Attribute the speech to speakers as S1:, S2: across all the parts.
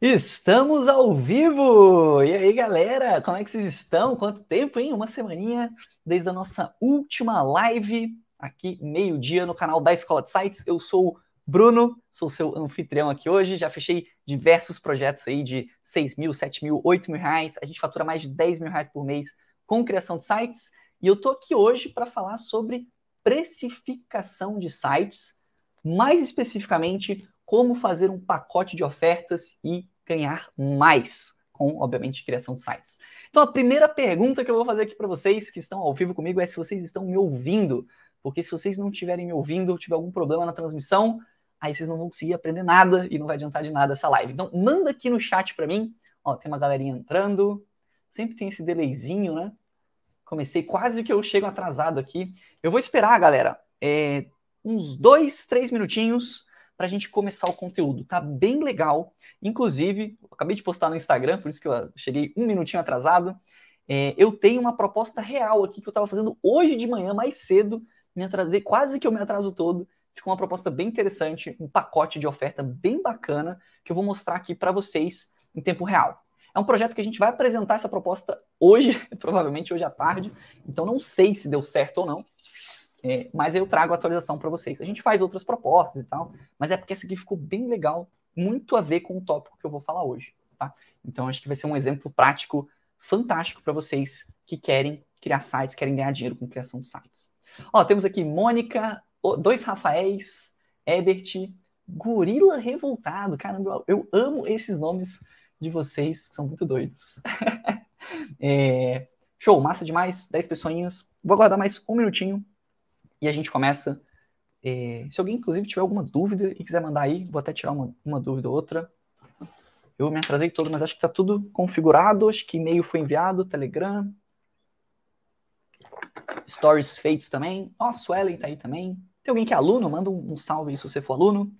S1: Estamos ao vivo! E aí, galera, como é que vocês estão? Quanto tempo, hein? Uma semaninha desde a nossa última live aqui, meio-dia, no canal da Escola de Sites. Eu sou Bruno, sou seu anfitrião aqui hoje. Já fechei diversos projetos aí de 6 mil, 7 mil, 8 mil reais. A gente fatura mais de 10 mil reais por mês com criação de sites. E eu tô aqui hoje para falar sobre precificação de sites, mais especificamente como fazer um pacote de ofertas e ganhar mais com, obviamente, criação de sites. Então, a primeira pergunta que eu vou fazer aqui para vocês que estão ao vivo comigo é se vocês estão me ouvindo, porque se vocês não estiverem me ouvindo ou tiver algum problema na transmissão, aí vocês não vão conseguir aprender nada e não vai adiantar de nada essa live. Então, manda aqui no chat para mim. Ó, tem uma galerinha entrando. Sempre tem esse delayzinho, né? Comecei quase que eu chego atrasado aqui. Eu vou esperar, galera, é, uns dois, três minutinhos para a gente começar o conteúdo. Tá bem legal. Inclusive, acabei de postar no Instagram, por isso que eu cheguei um minutinho atrasado. É, eu tenho uma proposta real aqui que eu estava fazendo hoje de manhã, mais cedo. Me atrasei, quase que eu me atraso todo. Ficou uma proposta bem interessante, um pacote de oferta bem bacana, que eu vou mostrar aqui para vocês em tempo real. É um projeto que a gente vai apresentar essa proposta hoje, provavelmente hoje à tarde. Então não sei se deu certo ou não. É, mas eu trago a atualização para vocês. A gente faz outras propostas e tal, mas é porque essa aqui ficou bem legal, muito a ver com o tópico que eu vou falar hoje. Tá? Então acho que vai ser um exemplo prático fantástico para vocês que querem criar sites, querem ganhar dinheiro com criação de sites. Ó, temos aqui Mônica, dois Rafaéis, Ebert, Gorila Revoltado. Caramba, eu amo esses nomes de vocês, são muito doidos. é, show, massa demais, 10 pessoinhas. Vou aguardar mais um minutinho e a gente começa. É, se alguém, inclusive, tiver alguma dúvida e quiser mandar aí, vou até tirar uma, uma dúvida ou outra. Eu me atrasei todo, mas acho que está tudo configurado. Acho que e-mail foi enviado, Telegram. Stories feitos também. Ó, oh, Suelen tá aí também. Tem alguém que é aluno? Manda um, um salve aí se você for aluno.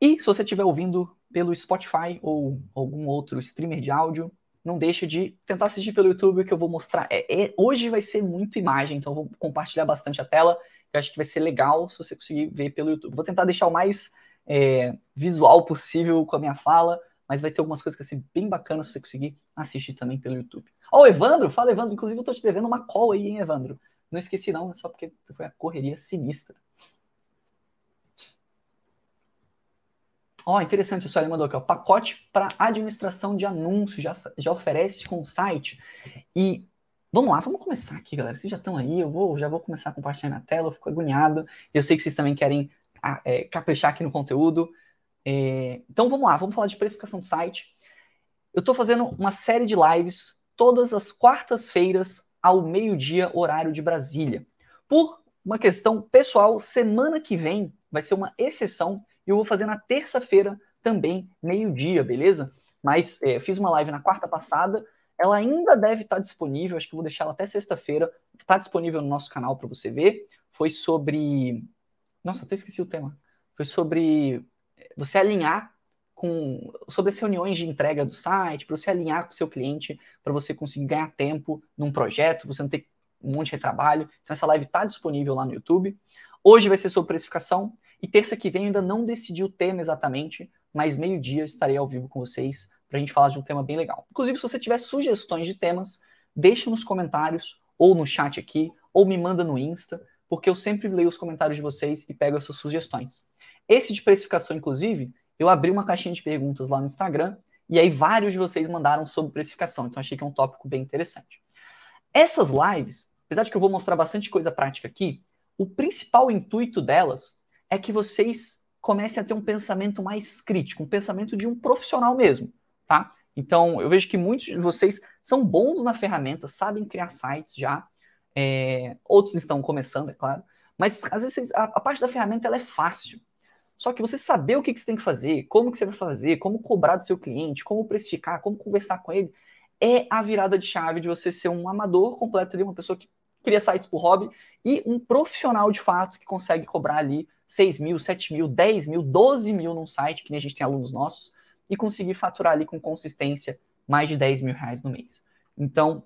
S1: E se você estiver ouvindo pelo Spotify ou algum outro streamer de áudio, não deixa de tentar assistir pelo YouTube que eu vou mostrar. É, é, hoje vai ser muito imagem, então eu vou compartilhar bastante a tela. Eu acho que vai ser legal se você conseguir ver pelo YouTube. Vou tentar deixar o mais é, visual possível com a minha fala, mas vai ter algumas coisas que vai ser bem bacana se você conseguir assistir também pelo YouTube. Ó, oh, Evandro, fala Evandro, inclusive eu tô te devendo uma call aí, hein, Evandro? Não esqueci não, é só porque foi a correria sinistra. Ó, oh, interessante, o senhor mandou aqui, ó, pacote para administração de anúncios, já, já oferece com o site. E vamos lá, vamos começar aqui, galera. Vocês já estão aí, eu vou, já vou começar a compartilhar minha tela, eu fico agoniado. Eu sei que vocês também querem é, caprichar aqui no conteúdo. É, então vamos lá, vamos falar de precificação de site. Eu estou fazendo uma série de lives todas as quartas-feiras ao meio-dia, horário de Brasília. Por uma questão pessoal, semana que vem vai ser uma exceção e eu vou fazer na terça-feira também, meio-dia, beleza? Mas é, fiz uma live na quarta passada, ela ainda deve estar disponível, acho que vou deixar ela até sexta-feira, está disponível no nosso canal para você ver. Foi sobre. Nossa, até esqueci o tema. Foi sobre é, você alinhar com sobre as reuniões de entrega do site, para você alinhar com o seu cliente, para você conseguir ganhar tempo num projeto, você não ter um monte de trabalho. Então essa live está disponível lá no YouTube. Hoje vai ser sobre precificação. E terça que vem ainda não decidi o tema exatamente, mas meio-dia estarei ao vivo com vocês para a gente falar de um tema bem legal. Inclusive, se você tiver sugestões de temas, deixa nos comentários ou no chat aqui, ou me manda no Insta, porque eu sempre leio os comentários de vocês e pego essas sugestões. Esse de precificação, inclusive, eu abri uma caixinha de perguntas lá no Instagram e aí vários de vocês mandaram sobre precificação, então achei que é um tópico bem interessante. Essas lives, apesar de que eu vou mostrar bastante coisa prática aqui, o principal intuito delas é que vocês comecem a ter um pensamento mais crítico, um pensamento de um profissional mesmo, tá? Então, eu vejo que muitos de vocês são bons na ferramenta, sabem criar sites já, é, outros estão começando, é claro, mas às vezes a, a, parte da ferramenta ela é fácil. Só que você saber o que, que você tem que fazer, como que você vai fazer, como cobrar do seu cliente, como precificar, como conversar com ele, é a virada de chave de você ser um amador completo ali, uma pessoa que cria sites por hobby e um profissional de fato que consegue cobrar ali 6 mil, 7 mil, 10 mil, 12 mil num site, que nem a gente tem alunos nossos, e conseguir faturar ali com consistência mais de 10 mil reais no mês. Então,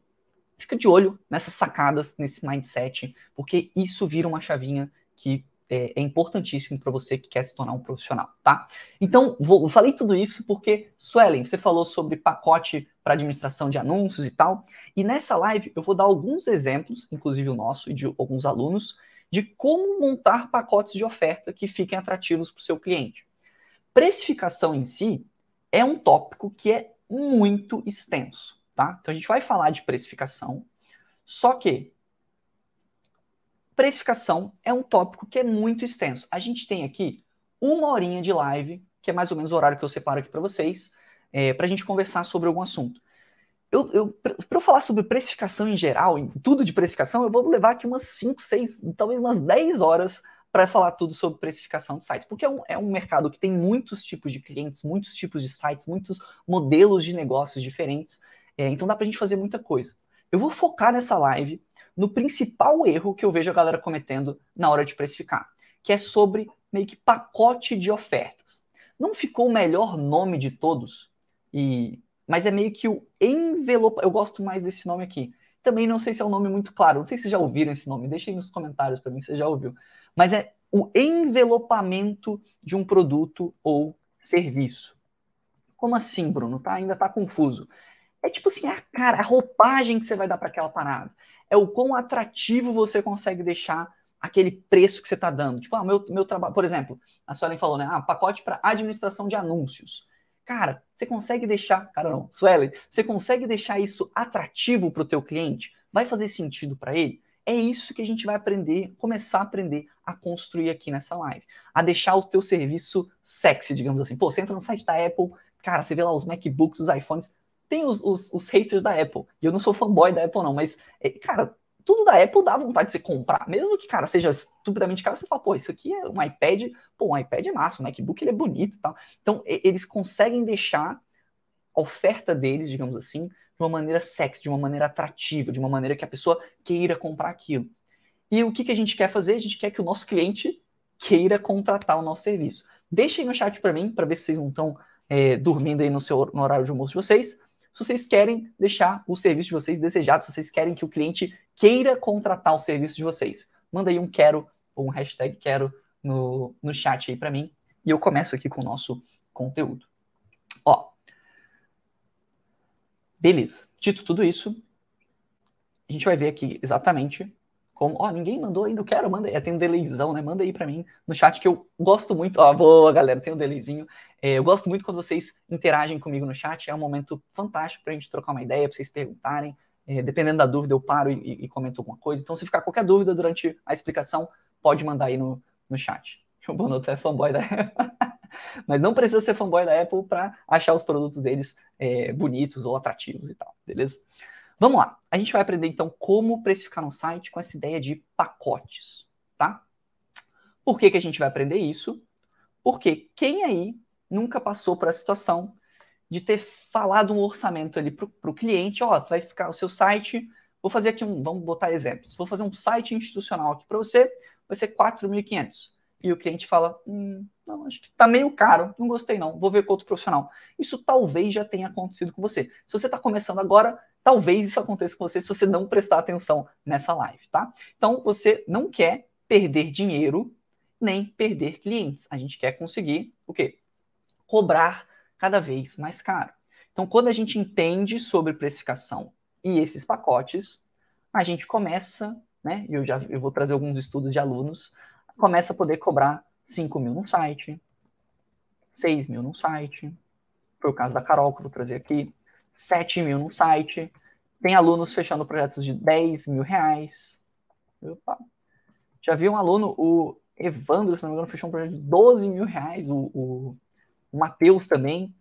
S1: fica de olho nessas sacadas, nesse mindset, porque isso vira uma chavinha que é, é importantíssimo para você que quer se tornar um profissional, tá? Então, vou, falei tudo isso porque, Suelen, você falou sobre pacote para administração de anúncios e tal, e nessa live eu vou dar alguns exemplos, inclusive o nosso e de alguns alunos, de como montar pacotes de oferta que fiquem atrativos para o seu cliente. Precificação em si é um tópico que é muito extenso, tá? Então a gente vai falar de precificação, só que precificação é um tópico que é muito extenso. A gente tem aqui uma horinha de live, que é mais ou menos o horário que eu separo aqui para vocês, é, para a gente conversar sobre algum assunto. Eu, eu para eu falar sobre precificação em geral, em tudo de precificação, eu vou levar aqui umas 5, 6, talvez umas 10 horas para falar tudo sobre precificação de sites, porque é um, é um mercado que tem muitos tipos de clientes, muitos tipos de sites, muitos modelos de negócios diferentes, é, então dá para a gente fazer muita coisa. Eu vou focar nessa live no principal erro que eu vejo a galera cometendo na hora de precificar, que é sobre meio que pacote de ofertas. Não ficou o melhor nome de todos, e mas é meio que o envelope. Eu gosto mais desse nome aqui. Também não sei se é um nome muito claro. Não sei se já ouviram esse nome. Deixem nos comentários para mim se já ouviu. Mas é o envelopamento de um produto ou serviço. Como assim, Bruno? Tá, ainda está confuso. É tipo assim, a cara, a roupagem que você vai dar para aquela parada é o quão atrativo você consegue deixar aquele preço que você está dando. Tipo, ah, meu, meu trabalho, por exemplo, a Suelen falou, né? Ah, pacote para administração de anúncios. Cara, você consegue deixar, cara não, Suelen, você consegue deixar isso atrativo para o teu cliente? Vai fazer sentido para ele? É isso que a gente vai aprender, começar a aprender a construir aqui nessa live. A deixar o teu serviço sexy, digamos assim. Pô, você entra no site da Apple, cara, você vê lá os MacBooks, os iPhones, tem os, os, os, haters da Apple. E eu não sou fanboy da Apple, não, mas, é, cara, tudo da Apple dá vontade de você comprar. Mesmo que, cara, seja estupidamente caro, você fala, pô, isso aqui é um iPad, pô, um iPad é massa, um MacBook ele é bonito e tal. Então, eles conseguem deixar a oferta deles, digamos assim, de uma maneira sexy, de uma maneira atrativa, de uma maneira que a pessoa queira comprar aquilo. E o que, que a gente quer fazer? A gente quer que o nosso cliente queira contratar o nosso serviço. Deixem no chat para mim, para ver se vocês não estão é, dormindo aí no, seu, no horário de almoço de vocês se vocês querem deixar o serviço de vocês desejado, se vocês querem que o cliente queira contratar o serviço de vocês. Manda aí um quero ou um hashtag quero no, no chat aí para mim. E eu começo aqui com o nosso conteúdo. Ó. Beleza. Dito tudo isso, a gente vai ver aqui exatamente como, ó, ninguém mandou ainda, eu quero, manda aí. Tem um delayzão, né? Manda aí para mim no chat que eu gosto muito. Ó, boa, galera, tem um delayzinho. É, eu gosto muito quando vocês interagem comigo no chat. É um momento fantástico pra gente trocar uma ideia, pra vocês perguntarem. É, dependendo da dúvida, eu paro e, e, comento alguma coisa. Então, se ficar qualquer dúvida durante a explicação, pode mandar aí no, no chat. O Bonoto é fanboy da Apple. Mas não precisa ser fanboy da Apple para achar os produtos deles é, bonitos ou atrativos e tal, beleza? Vamos lá. A gente vai aprender então como precificar um site com essa ideia de pacotes, tá? Por que, que a gente vai aprender isso? Porque quem aí nunca passou por a situação de ter falado um orçamento ali para o cliente, ó, vai ficar o seu site, vou fazer aqui um, vamos botar exemplos, vou fazer um site institucional aqui para você, vai ser 4.500. E o cliente fala, hum, não, acho que está meio caro, não gostei não, vou ver com outro profissional. Isso talvez já tenha acontecido com você. Se você está começando agora, talvez isso aconteça com você se você não prestar atenção nessa live, tá? Então, você não quer perder dinheiro nem perder clientes. A gente quer conseguir o quê? Cobrar cada vez mais caro. Então, quando a gente entende sobre precificação e esses pacotes, a gente começa, né? Eu já eu vou trazer alguns estudos de alunos, começa a poder cobrar 5 mil num site, 6 mil num site. Foi o caso da Carol, que eu vou trazer aqui. 7 mil no site. Tem alunos fechando projetos de 10 mil reais. Opa. Já vi um aluno, o Evandro, se não me engano, fechou um projeto de 12 mil reais. O, o, o Matheus também.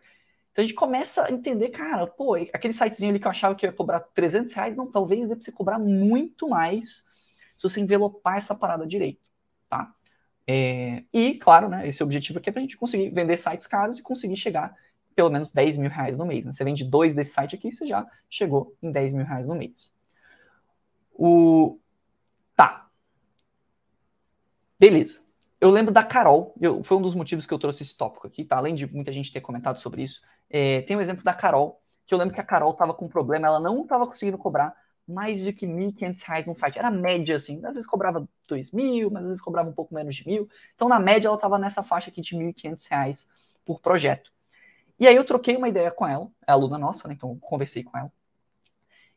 S1: Então a gente começa a entender, cara, pô, aquele sitezinho ali que eu achava que ia cobrar 300 reais, não, talvez deve ser cobrar muito mais se você envelopar essa parada direito, tá? É, e, claro, né, esse objetivo aqui é para a gente conseguir vender sites caros e conseguir chegar pelo menos 10 mil reais no mês. Né? Você vende dois desse site aqui, você já chegou em 10 mil reais no mês. O... Tá. Beleza. Eu lembro da Carol, eu, foi um dos motivos que eu trouxe esse tópico aqui, tá? Além de muita gente ter comentado sobre isso. É, tem um exemplo da Carol, que eu lembro que a Carol estava com um problema, ela não estava conseguindo cobrar mais de que R$ 1.500 num site. Era média, assim. Às vezes cobrava R$ mil, mas às vezes cobrava um pouco menos de mil. Então, na média, ela estava nessa faixa aqui de R$ 1.500 por projeto. E aí eu troquei uma ideia com ela, é aluna nossa, né? Então, conversei com ela.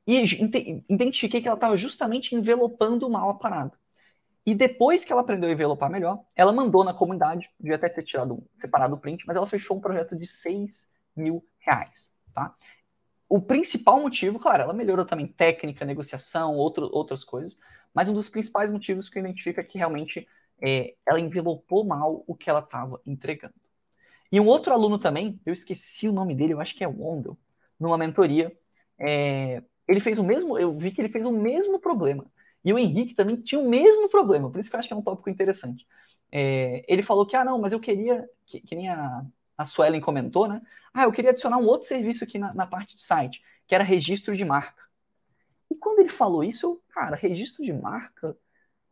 S1: E identifiquei que ela estava justamente envelopando mal a parada. E depois que ela aprendeu a envelopar melhor, ela mandou na comunidade, devia até ter tirado separado o print, mas ela fechou um projeto de 6 mil reais, tá? O principal motivo, claro, ela melhorou também técnica, negociação, outro, outras coisas, mas um dos principais motivos que eu identifico é que realmente é, ela envelopou mal o que ela estava entregando. E um outro aluno também, eu esqueci o nome dele, eu acho que é Wondel, numa mentoria, é, ele fez o mesmo, eu vi que ele fez o mesmo problema. E o Henrique também tinha o mesmo problema, por isso que eu acho que é um tópico interessante. É, ele falou que, ah, não, mas eu queria, que, que nem a, a Suelen comentou, né? Ah, eu queria adicionar um outro serviço aqui na, na parte de site, que era registro de marca. E quando ele falou isso, eu, cara, registro de marca,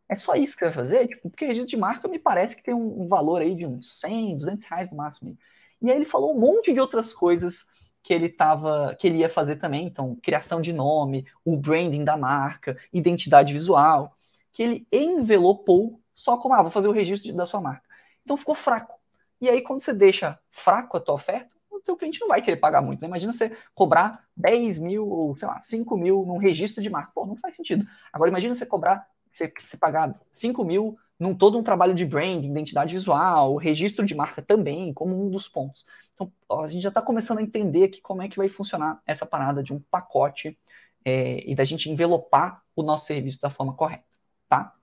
S1: é só isso que você vai fazer? Tipo, porque registro de marca me parece que tem um, um valor aí de uns 100, 200 reais no máximo. E aí ele falou um monte de outras coisas que ele tava, que ele ia fazer também, então criação de nome, o branding da marca, identidade visual, que ele envelopou só como ah, vou fazer o registro da sua marca. Então ficou fraco. E aí quando você deixa fraco a tua oferta, o teu cliente não vai querer pagar muito. Né? Imagina você cobrar 10 mil ou sei lá 5 mil num registro de marca, pô, não faz sentido. Agora imagina você cobrar, você, você pagar 5 mil num todo um trabalho de branding, identidade visual, registro de marca também, como um dos pontos. Então, a gente já está começando a entender aqui como é que vai funcionar essa parada de um pacote é, e da gente envelopar o nosso serviço da forma correta, tá?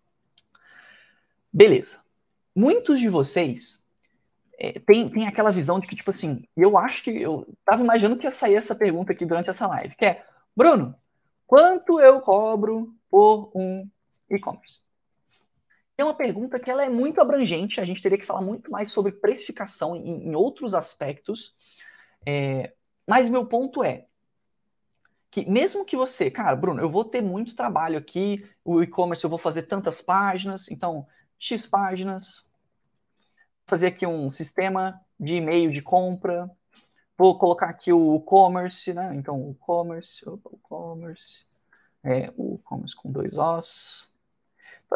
S1: Beleza. Muitos de vocês é, tem, tem aquela visão de que, tipo assim, eu acho que eu estava imaginando que ia sair essa pergunta aqui durante essa live, que é, Bruno, quanto eu cobro por um e-commerce? É uma pergunta que ela é muito abrangente, a gente teria que falar muito mais sobre precificação em, em outros aspectos. É, mas meu ponto é que mesmo que você, cara, Bruno, eu vou ter muito trabalho aqui, o e-commerce eu vou fazer tantas páginas, então X páginas, fazer aqui um sistema de e-mail de compra, vou colocar aqui o e-commerce, né? Então, o e-commerce, o e-commerce, é, o e-commerce com dois Os, então,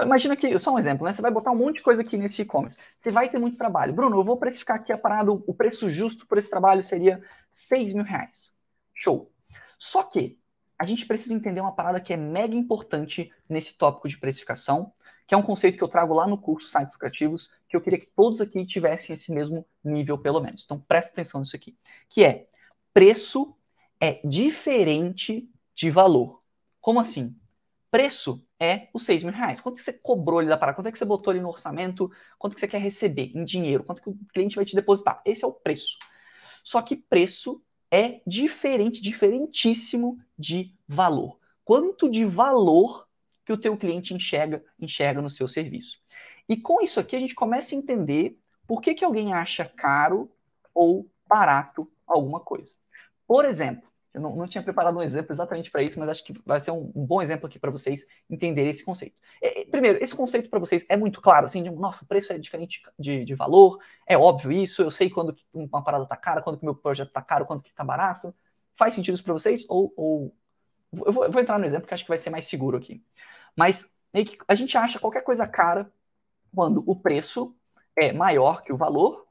S1: imagina que, só um exemplo, né? Você vai botar um monte de coisa aqui nesse e-commerce. Você vai ter muito trabalho. Bruno, eu vou precificar aqui a parada, o preço justo por esse trabalho seria 6 mil reais. Show. Só que a gente precisa entender uma parada que é mega importante nesse tópico de precificação, que é um conceito que eu trago lá no curso Sites Criativos, que eu queria que todos aqui tivessem esse mesmo nível, pelo menos. Então, presta atenção nisso aqui. Que é, preço é diferente de valor. Como assim? Preço é os 6 mil reais. Quanto que você cobrou ali da parada? Quanto é que você botou ali no orçamento? Quanto que você quer receber em dinheiro? Quanto que o cliente vai te depositar? Esse é o preço. Só que preço é diferente, diferentíssimo de valor. Quanto de valor que o teu cliente enxerga, enxerga no seu serviço. E com isso aqui a gente começa a entender por que, que alguém acha caro ou barato alguma coisa. Por exemplo, eu não, não tinha preparado um exemplo exatamente para isso, mas acho que vai ser um, um bom exemplo aqui para vocês entenderem esse conceito. É, primeiro, esse conceito para vocês é muito claro, assim, de, nossa, preço é diferente de, de valor, é óbvio isso, eu sei quando que uma parada está cara, quando que meu projeto está caro, quando que está barato. Faz sentido isso para vocês? Ou, ou... Eu, vou, eu, vou, entrar no exemplo que acho que vai ser mais seguro aqui. Mas a gente acha qualquer coisa cara quando o preço é maior que o valor,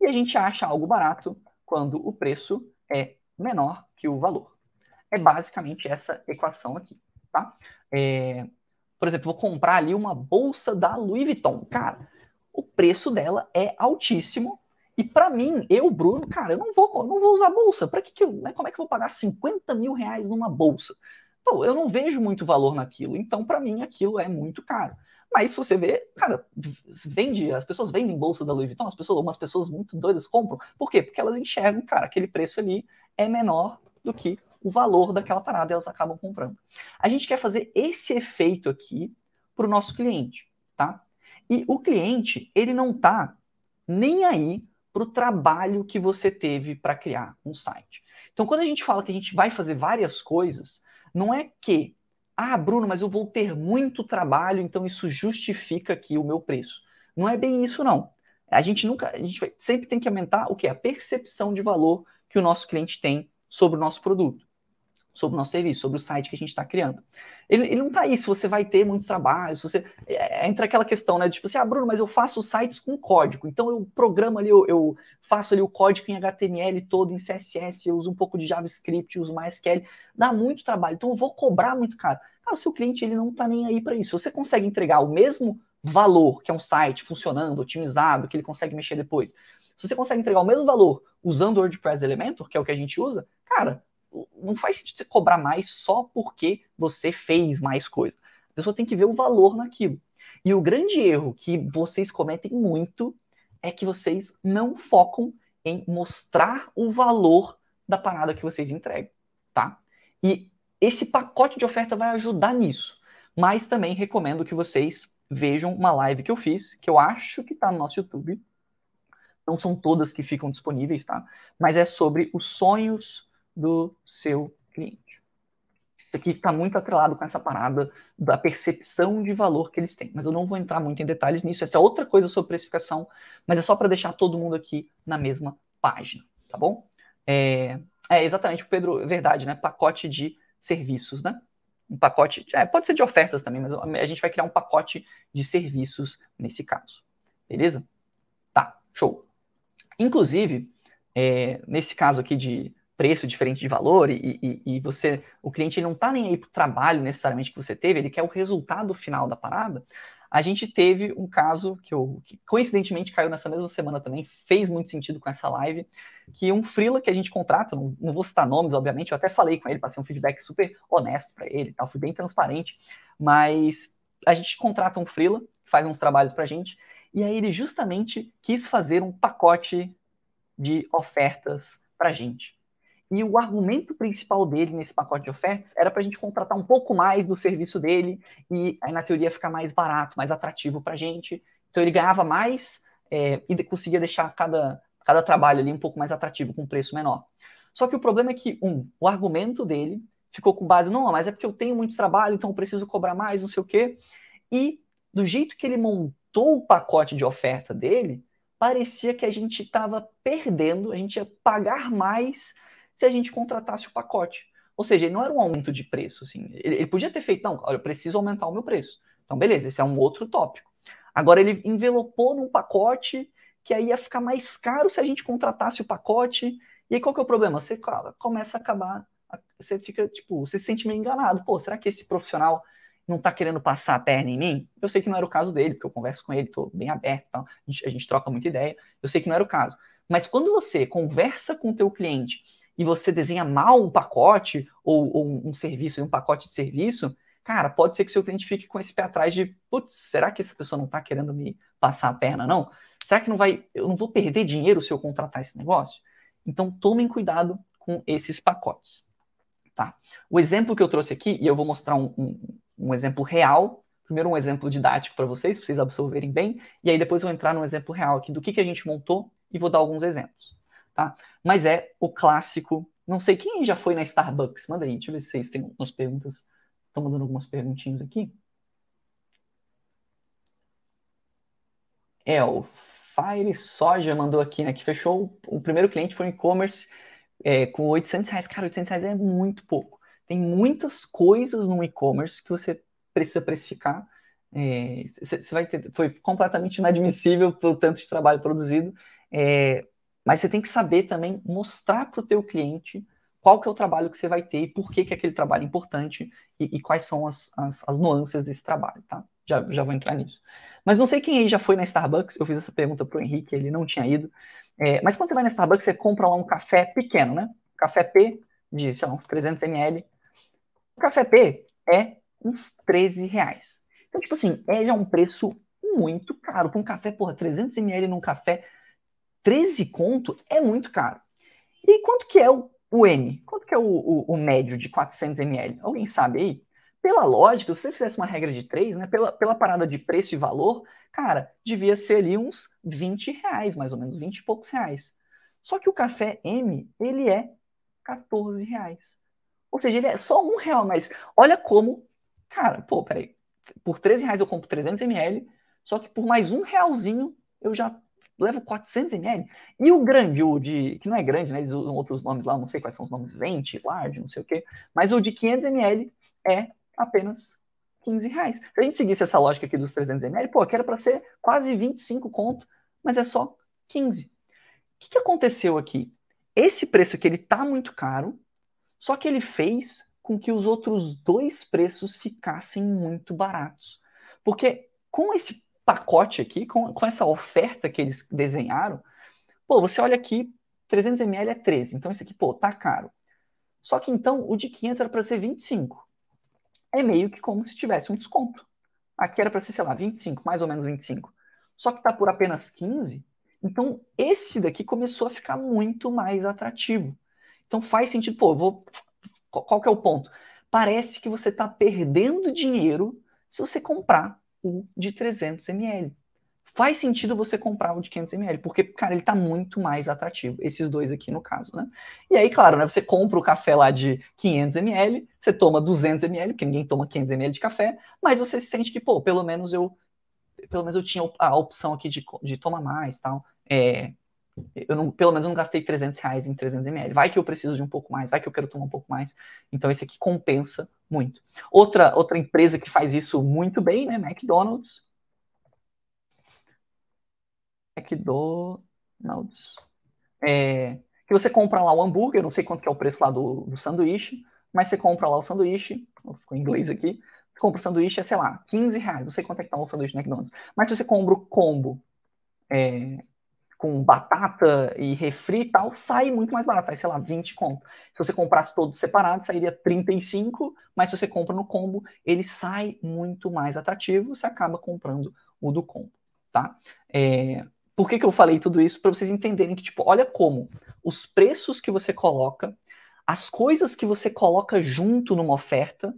S1: e a gente acha algo barato quando o preço é menor que o valor. É basicamente essa equação aqui, tá? É, por exemplo, vou comprar ali uma bolsa da Louis Vuitton. Cara, o preço dela é altíssimo. E para mim, eu, Bruno, cara, eu não vou, eu não vou usar bolsa. Para que, que eu, né, como é que eu vou pagar 50 mil reais numa bolsa? Pô, eu não vejo muito valor naquilo. Então, para mim, aquilo é muito caro. Mas se você vê, cara, vende, as pessoas vendem bolsa da Louis Vuitton, as pessoas, umas pessoas muito doidas compram. Por quê? Porque elas enxergam, cara, aquele preço ali é menor do que o valor daquela parada e elas acabam comprando. A gente quer fazer esse efeito aqui para o nosso cliente, tá? E o cliente, ele não tá nem aí para o trabalho que você teve para criar um site. Então, quando a gente fala que a gente vai fazer várias coisas, não é que, ah, Bruno, mas eu vou ter muito trabalho, então isso justifica aqui o meu preço. Não é bem isso, não. A gente nunca, a gente sempre tem que aumentar o que? A percepção de valor que o nosso cliente tem sobre o nosso produto. sobre o nosso serviço, sobre o site que a gente está criando. Ele, ele não está aí se você vai ter muito trabalho, se você. É, é, entra aquela questão, né? Tipo assim, ah, Bruno, mas eu faço sites com código. Então eu programo ali, eu, eu, faço ali o código em HTML todo, em CSS, eu uso um pouco de JavaScript, uso MySQL. Dá muito trabalho. Então eu vou cobrar muito caro. Cara, o seu cliente ele não está nem aí para isso. Você consegue entregar o mesmo valor, que é um site funcionando, otimizado, que ele consegue mexer depois. Se você consegue entregar o mesmo valor usando o WordPress Elementor, que é o que a gente usa, cara, não faz sentido você cobrar mais só porque você fez mais coisa. A pessoa tem que ver o valor naquilo. E o grande erro que vocês cometem muito é que vocês não focam em mostrar o valor da parada que vocês entregam, tá? E esse pacote de oferta vai ajudar nisso. Mas também recomendo que vocês vejam uma live que eu fiz, que eu acho que está no nosso YouTube. Não são todas que ficam disponíveis, tá? Mas é sobre os sonhos do seu cliente. Isso aqui está muito atrelado com essa parada da percepção de valor que eles têm. Mas eu não vou entrar muito em detalhes nisso. Essa é outra coisa sobre precificação, mas é só para deixar todo mundo aqui na mesma página, tá bom? É, é exatamente, o Pedro, verdade, né? Pacote de serviços, né? Um pacote, é, pode ser de ofertas também, mas a gente vai criar um pacote de serviços nesse caso. Beleza? Tá, show. Inclusive, é, nesse caso aqui de preço diferente de valor e, e, e você, o cliente não está nem aí para o trabalho necessariamente que você teve, ele quer o resultado final da parada. A gente teve um caso que, eu, que coincidentemente caiu nessa mesma semana também, fez muito sentido com essa live, que um freela que a gente contrata, não, não vou citar nomes, obviamente, eu até falei com ele, passei um feedback super honesto para ele, tal, fui bem transparente, mas a gente contrata um freela, faz uns trabalhos para a gente, e aí ele justamente quis fazer um pacote de ofertas para a gente. E o argumento principal dele nesse pacote de ofertas era para a gente contratar um pouco mais do serviço dele e aí, na teoria, ficar mais barato, mais atrativo para a gente. Então, ele ganhava mais é, e conseguia deixar cada, cada trabalho ali um pouco mais atrativo, com um preço menor. Só que o problema é que, um, o argumento dele ficou com base, não, mas é porque eu tenho muito trabalho, então eu preciso cobrar mais, não sei o quê. E do jeito que ele montou o pacote de oferta dele, parecia que a gente estava perdendo, a gente ia pagar mais se a gente contratasse o pacote. Ou seja, ele não era um aumento de preço. Assim. Ele, ele podia ter feito, não, olha, eu preciso aumentar o meu preço. Então, beleza, esse é um outro tópico. Agora, ele envelopou num pacote que aí ia ficar mais caro se a gente contratasse o pacote. E aí, qual que é o problema? Você começa a acabar, você fica, tipo, você se sente meio enganado. Pô, será que esse profissional não está querendo passar a perna em mim? Eu sei que não era o caso dele, porque eu converso com ele, estou bem aberto, tal. A, gente, a gente troca muita ideia. Eu sei que não era o caso. Mas quando você conversa com o teu cliente e você desenha mal um pacote ou, ou um serviço, um pacote de serviço, cara, pode ser que seu cliente fique com esse pé atrás de, putz, será que essa pessoa não está querendo me passar a perna, não? Será que não vai, eu não vou perder dinheiro se eu contratar esse negócio? Então, tomem cuidado com esses pacotes. Tá? O exemplo que eu trouxe aqui, e eu vou mostrar um, um, um exemplo real, primeiro um exemplo didático para vocês, para vocês absorverem bem, e aí depois eu vou entrar no exemplo real aqui do que, que a gente montou e vou dar alguns exemplos tá? Mas é o clássico. Não sei quem já foi na Starbucks. Manda aí, deixa eu ver se vocês têm umas perguntas. Estão mandando algumas perguntinhas aqui. É, o Fire Soja mandou aqui, né? Que fechou. O primeiro cliente foi um e-commerce é, com 800 reais. Cara, 800 reais é muito pouco. Tem muitas coisas no e-commerce que você precisa precificar. Você é, vai ter, foi completamente inadmissível pelo tanto de trabalho produzido. É, mas você tem que saber também mostrar para o teu cliente qual que é o trabalho que você vai ter e por que, que aquele trabalho é importante e, e quais são as, as, as, nuances desse trabalho, tá? Já, já vou entrar nisso. Mas não sei quem aí já foi na Starbucks, eu fiz essa pergunta para o Henrique, ele não tinha ido. É, mas quando você vai na Starbucks, você compra lá um café pequeno, né? Café P de, sei lá, uns 300 ml. O café P é uns 13 reais. Então, tipo assim, é já um preço muito caro. Para um café, porra, 300 ml num café 13 conto é muito caro. E quanto que é o, o M? Quanto que é o, o, o, médio de 400 ml? Alguém sabe aí? Pela lógica, se você fizesse uma regra de 3, né, pela, pela parada de preço e valor, cara, devia ser ali uns 20 reais, mais ou menos, 20 e poucos reais. Só que o café M, ele é 14 reais. Ou seja, ele é só um real mais. Olha como, cara, pô, peraí, por 13 reais eu compro 300 ml, só que por mais um realzinho eu já leva 400 ml. E o grande, o de, que não é grande, né? Eles usam outros nomes lá, não sei quais são os nomes, 20, large, não sei o quê. Mas o de 500 ml é apenas 15 reais. Se a gente seguisse essa lógica aqui dos 300 ml, pô, que era para ser quase 25 conto, mas é só 15. O que, que aconteceu aqui? Esse preço aqui, ele tá muito caro, só que ele fez com que os outros dois preços ficassem muito baratos. Porque com esse pacote aqui, com, com essa oferta que eles desenharam, pô, você olha aqui, 300 ml é 13, então isso aqui, pô, tá caro. Só que então o de 500 era para ser 25. É meio que como se tivesse um desconto. Aqui era para ser, sei lá, 25, mais ou menos 25. Só que tá por apenas 15, então esse daqui começou a ficar muito mais atrativo. Então faz sentido, pô, vou qual que é o ponto? Parece que você está perdendo dinheiro se você comprar o de 300 ml. Faz sentido você comprar o de 500 ml, porque, cara, ele está muito mais atrativo, esses dois aqui no caso, né? E aí, claro, né, você compra o café lá de 500 ml, você toma 200 ml, porque ninguém toma 500 ml de café, mas você se sente que, pô, pelo menos eu pelo menos eu tinha a opção aqui de, de tomar mais, tal. É, eu não, pelo menos eu não gastei 300 reais em 300 ml. Vai que eu preciso de um pouco mais, vai que eu quero tomar um pouco mais. Então esse aqui compensa muito. Outra, outra empresa que faz isso muito bem, né? McDonald's. McDonald's. É, que você compra lá o hambúrguer, não sei quanto que é o preço lá do, do sanduíche, mas você compra lá o sanduíche, ficou em inglês aqui, você compra o sanduíche, é, sei lá, 15 reais, não sei quanto é que tá o sanduíche no McDonald's. Mas se você compra o combo é, com batata e refri e tal, sai muito mais barato, sai, sei lá, 20 conto. Se você comprasse todos separados, sairia 35, mas se você compra no combo, ele sai muito mais atrativo, você acaba comprando o do combo, tá? É, por que, que eu falei tudo isso? Para vocês entenderem que, tipo, olha como os preços que você coloca, as coisas que você coloca junto numa oferta,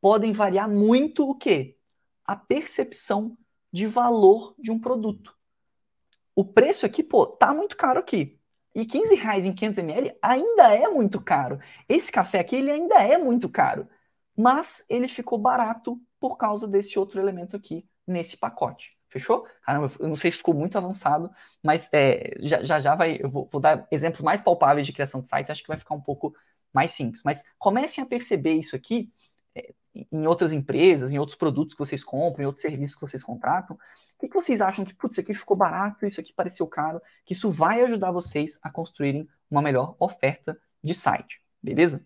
S1: podem variar muito o quê? A percepção de valor de um produto o preço aqui, pô, tá muito caro aqui. E 15 reais em 500 ml ainda é muito caro. Esse café aqui, ele ainda é muito caro. Mas ele ficou barato por causa desse outro elemento aqui nesse pacote. Fechou? Caramba, eu não sei se ficou muito avançado, mas é, já, já, já vai. Eu vou, vou, dar exemplos mais palpáveis de criação de sites, acho que vai ficar um pouco mais simples. Mas comecem a perceber isso aqui é, em outras empresas, em outros produtos que vocês compram, em outros serviços que vocês contratam, o que, que vocês acham que, putz, isso aqui ficou barato, isso aqui pareceu caro, que isso vai ajudar vocês a construírem uma melhor oferta de site, beleza?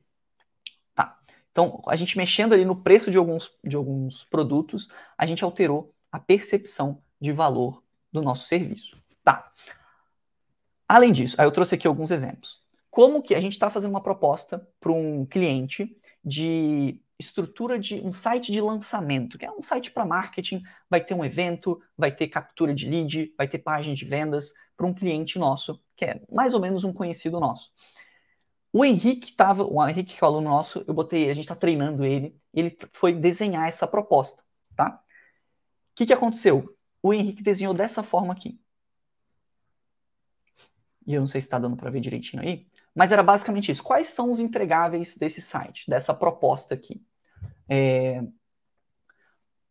S1: Tá. Então, a gente mexendo ali no preço de alguns, de alguns produtos, a gente alterou a percepção de valor do nosso serviço. Tá. Além disso, aí eu trouxe aqui alguns exemplos. Como que a gente está fazendo uma proposta para um cliente de estrutura de um site de lançamento, que é um site para marketing, vai ter um evento, vai ter captura de lead, vai ter página de vendas para um cliente nosso, que é mais ou menos um conhecido nosso. O Henrique estava, o Henrique que é o aluno nosso, eu botei, a gente está treinando ele, ele foi desenhar essa proposta, tá? O que, que aconteceu? O Henrique desenhou dessa forma aqui. E eu não sei se está dando para ver direitinho aí, mas era basicamente isso. Quais são os entregáveis desse site, dessa proposta aqui? É...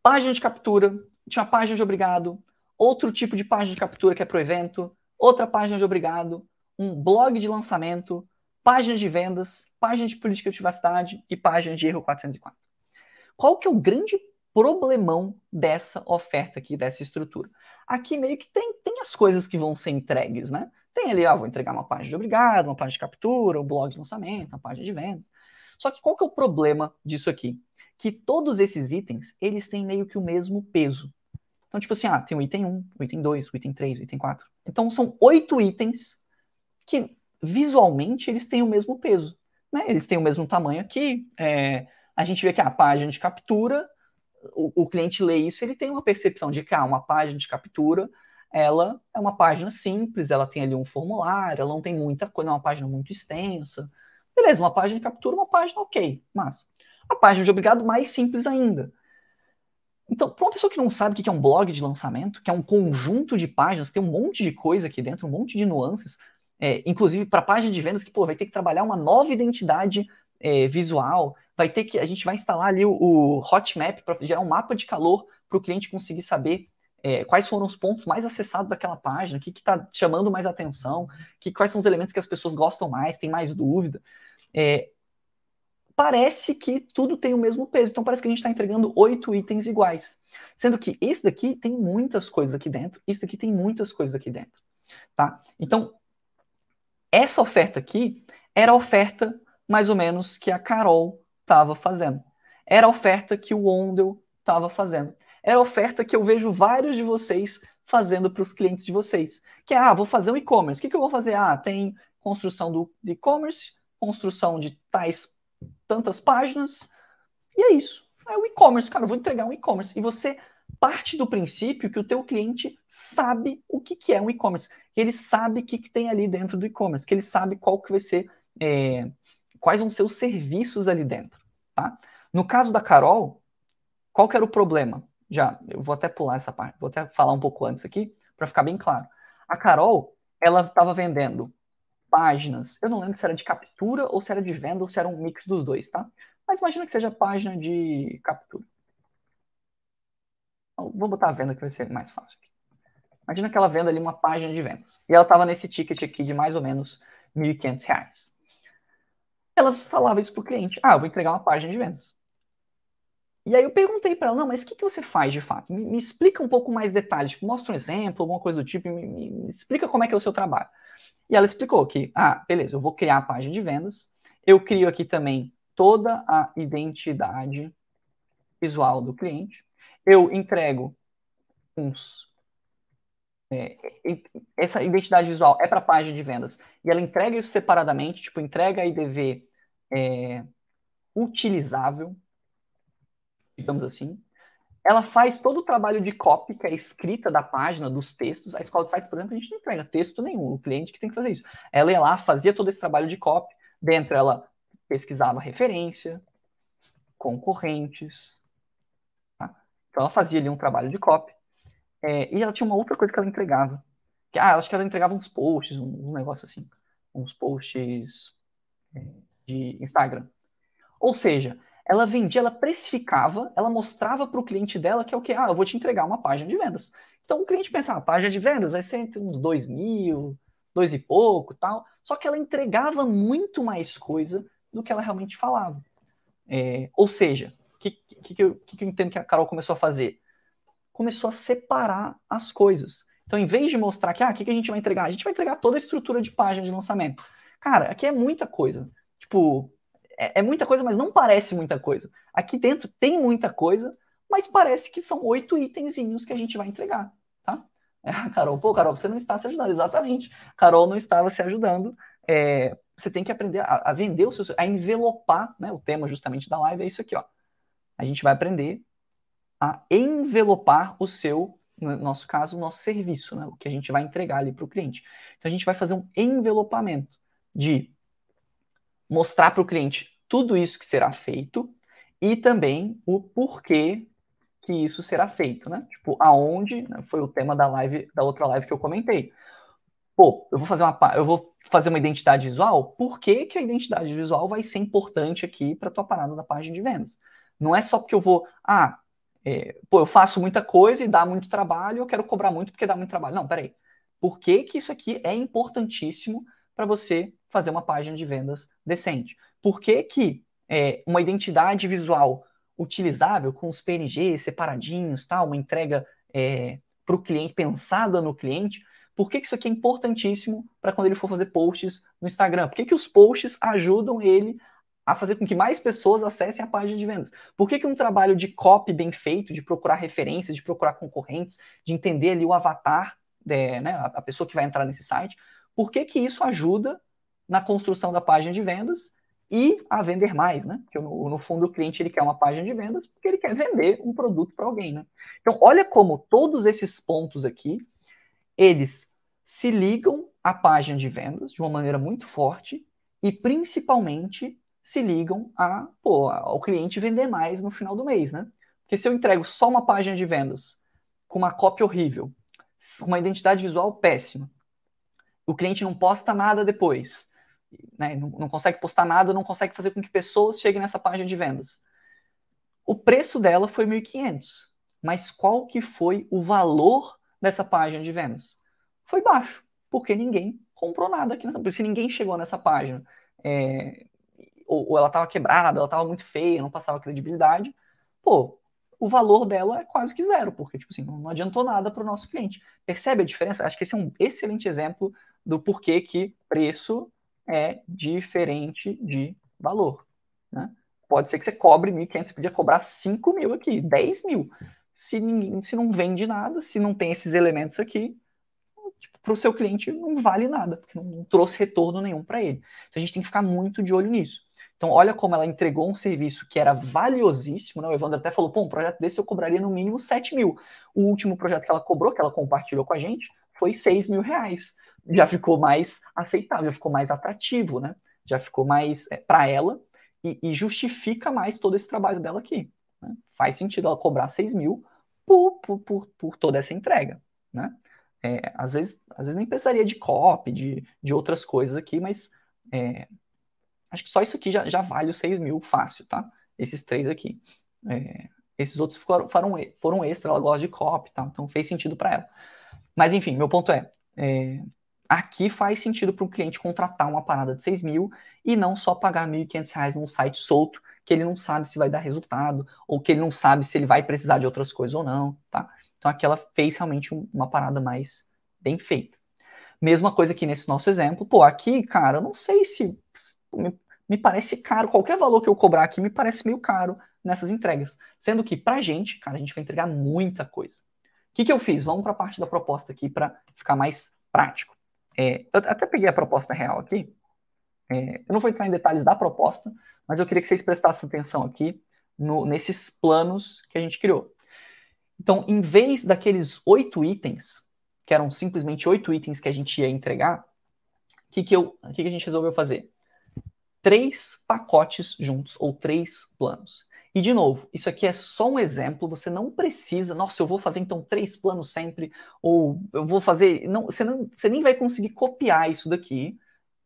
S1: Página de captura, tinha página de obrigado, outro tipo de página de captura que é para o evento, outra página de obrigado, um blog de lançamento, página de vendas, página de política de privacidade e página de erro 404. Qual que é o grande problemão dessa oferta aqui, dessa estrutura? Aqui meio que tem, tem as coisas que vão ser entregues, né? Tem ali, ah, vou entregar uma página de obrigado, uma página de captura, um blog de lançamento, uma página de vendas. Só que qual que é o problema disso aqui? Que todos esses itens, eles têm meio que o mesmo peso. Então, tipo assim, ah, tem o item 1, o item 2, o item 3, o item 4. Então, são oito itens que, visualmente, eles têm o mesmo peso. Né? Eles têm o mesmo tamanho aqui. É, a gente vê que a página de captura, o, o cliente lê isso, ele tem uma percepção de que, ah, uma página de captura ela é uma página simples, ela tem ali um formulário, ela não tem muita coisa, é uma página muito extensa. Beleza, uma página de captura, uma página ok, mas a página de obrigado mais simples ainda. Então, para uma pessoa que não sabe o que é um blog de lançamento, que é um conjunto de páginas, tem um monte de coisa aqui dentro, um monte de nuances, é, inclusive para página de vendas que pô, vai ter que trabalhar uma nova identidade é, visual, vai ter que a gente vai instalar ali o, o Hotmap para gerar um mapa de calor para o cliente conseguir saber é, quais foram os pontos mais acessados daquela página, o que está chamando mais atenção, que, quais são os elementos que as pessoas gostam mais, tem mais dúvida. É, parece que tudo tem o mesmo peso. Então parece que a gente está entregando oito itens iguais. Sendo que esse daqui tem muitas coisas aqui dentro, esse daqui tem muitas coisas aqui dentro. Tá? Então, essa oferta aqui era a oferta mais ou menos que a Carol estava fazendo. Era a oferta que o Ondel estava fazendo. Era a oferta que eu vejo vários de vocês fazendo para os clientes de vocês. Que é, ah, vou fazer um e-commerce. O que, que eu vou fazer? Ah, tem construção do e-commerce, construção de tais tantas páginas, e é isso. É o e-commerce, cara, eu vou entregar um e-commerce. E você parte do princípio que o teu cliente sabe o que, que é um e-commerce. Ele sabe o que, que tem ali dentro do e-commerce, que ele sabe qual que vai ser, é, quais vão ser os serviços ali dentro, tá? No caso da Carol, qual que era o problema? Já, eu vou até pular essa parte, vou até falar um pouco antes aqui, para ficar bem claro. A Carol, ela estava vendendo páginas, eu não lembro se era de captura ou se era de venda ou se era um mix dos dois, tá? Mas imagina que seja página de captura. Então, vou botar a venda que vai ser mais fácil. Aqui. Imagina que ela venda ali uma página de vendas. E ela estava nesse ticket aqui de mais ou menos R$ 1.500. Ela falava isso para o cliente. Ah, eu vou entregar uma página de vendas. E aí eu perguntei para ela, não, mas o que, que você faz de fato? Me, me explica um pouco mais detalhes, tipo, mostra um exemplo, alguma coisa do tipo, me, me, me, explica como é que é o seu trabalho. E ela explicou que, ah, beleza, eu vou criar a página de vendas, eu crio aqui também toda a identidade visual do cliente, eu entrego uns... É, essa identidade visual é para a página de vendas, e ela entrega isso separadamente, tipo, entrega a IDV é, utilizável, digamos assim. Ela faz todo o trabalho de copy, que é a escrita da página, dos textos. A escola de site, por exemplo, a gente não entrega texto nenhum, o cliente que tem que fazer isso. Ela ia lá, fazia todo esse trabalho de copy, dentro ela pesquisava referência, concorrentes. Tá? Então ela fazia ali um trabalho de copy. É, e ela tinha uma outra coisa que ela entregava. Que, ah, acho que ela entregava uns posts, um, um negócio assim. Uns posts é, de Instagram. Ou seja, ela vendia, ela precificava, ela mostrava para o cliente dela que é o que? Ah, eu vou te entregar uma página de vendas. Então o cliente pensava, a página de vendas vai ser entre uns dois mil, dois e pouco tal. Só que ela entregava muito mais coisa do que ela realmente falava. É, ou seja, o que, que, que, eu, que eu entendo que a Carol começou a fazer? Começou a separar as coisas. Então, em vez de mostrar que, ah, o que, que a gente vai entregar? A gente vai entregar toda a estrutura de página de lançamento. Cara, aqui é muita coisa. Tipo, é, é, muita coisa, mas não parece muita coisa. Aqui dentro tem muita coisa, mas parece que são oito itenzinhos que a gente vai entregar, tá? É, Carol, pô, Carol, você não está se ajudando, exatamente. Carol não estava se ajudando. É, você tem que aprender a, a, vender o seu, a envelopar, né? O tema justamente da live é isso aqui, ó. A gente vai aprender a envelopar o seu, no nosso caso, o nosso serviço, né? O que a gente vai entregar ali para o cliente. Então a gente vai fazer um envelopamento de mostrar para o cliente tudo isso que será feito e também o porquê que isso será feito, né? Tipo, aonde, né? foi o tema da live, da outra live que eu comentei. Pô, eu vou fazer uma, eu vou fazer uma identidade visual, por que, que a identidade visual vai ser importante aqui para tua parada da página de vendas? Não é só porque eu vou, ah, é, pô, eu faço muita coisa e dá muito trabalho, eu quero cobrar muito porque dá muito trabalho. Não, peraí. Por que, que isso aqui é importantíssimo para você fazer uma página de vendas decente. Por que, que é, uma identidade visual utilizável, com os PNGs separadinhos, tal, uma entrega é, para o cliente, pensada no cliente, por que, que isso aqui é importantíssimo para quando ele for fazer posts no Instagram? Por que, que os posts ajudam ele a fazer com que mais pessoas acessem a página de vendas? Por que, que um trabalho de copy bem feito, de procurar referências, de procurar concorrentes, de entender ali o avatar, é, né, a pessoa que vai entrar nesse site, por que, que isso ajuda na construção da página de vendas e a vender mais, né? Porque no, no, fundo o cliente ele quer uma página de vendas porque ele quer vender um produto para alguém, né? Então olha como todos esses pontos aqui eles se ligam à página de vendas de uma maneira muito forte e principalmente se ligam a, pô, ao cliente vender mais no final do mês, né? Porque se eu entrego só uma página de vendas com uma cópia horrível, uma identidade visual péssima, o cliente não posta nada depois, né? não, não consegue postar nada, não consegue fazer com que pessoas cheguem nessa página de vendas. O preço dela foi 1.500. mas qual que foi o valor dessa página de vendas? Foi baixo, porque ninguém comprou nada aqui nessa Se ninguém chegou nessa página, é, ou, ou, ela estava quebrada, ela estava muito feia, não passava credibilidade, pô, o valor dela é quase que zero, porque tipo assim, não, não adiantou nada para o nosso cliente. Percebe a diferença? Acho que esse é um excelente exemplo do porquê que preço é diferente de valor. Né? Pode ser que você cobre 1.500, você podia cobrar 5 mil aqui, 10 mil. Se, ninguém, se não vende nada, se não tem esses elementos aqui, tipo, para o seu cliente não vale nada, porque não, não trouxe retorno nenhum para ele. Então a gente tem que ficar muito de olho nisso. Então, olha como ela entregou um serviço que era valiosíssimo, né? O Evandro até falou, pô, um projeto desse eu cobraria no mínimo 7 mil. O último projeto que ela cobrou, que ela compartilhou com a gente, foi 6 mil reais. Já ficou mais aceitável, já ficou mais atrativo, né? Já ficou mais é, para ela e, e, justifica mais todo esse trabalho dela aqui. Né? Faz sentido ela cobrar 6 mil por, por, por, por toda essa entrega, né? É, às, vezes, às vezes nem precisaria de copy, de, de outras coisas aqui, mas é, Acho que só isso aqui já, já vale os 6 mil fácil, tá? Esses três aqui. É, esses outros foram, foram, foram extra, ela gosta de copy, tá? Então fez sentido para ela. Mas enfim, meu ponto é, é aqui faz sentido para o cliente contratar uma parada de 6 mil e não só pagar R$ 1.500 num site solto que ele não sabe se vai dar resultado ou que ele não sabe se ele vai precisar de outras coisas ou não, tá? Então aqui ela fez realmente uma parada mais bem feita. Mesma coisa aqui nesse nosso exemplo, pô, aqui, cara, eu não sei se me, me parece caro. Qualquer valor que eu cobrar aqui me parece meio caro nessas entregas. Sendo que, pra gente, cara, a gente vai entregar muita coisa. O que, que eu fiz? Vamos para a parte da proposta aqui para ficar mais prático. É, eu até peguei a proposta real aqui. É, eu não vou entrar em detalhes da proposta, mas eu queria que vocês prestassem atenção aqui no, nesses planos que a gente criou. Então, em vez daqueles oito itens, que eram simplesmente oito itens que a gente ia entregar, o que, que, que, que a gente resolveu fazer? três pacotes juntos ou três planos. E de novo, isso aqui é só um exemplo, você não precisa, nossa, eu vou fazer então três planos sempre, ou eu vou fazer. Não, você, não, você nem vai conseguir copiar isso daqui,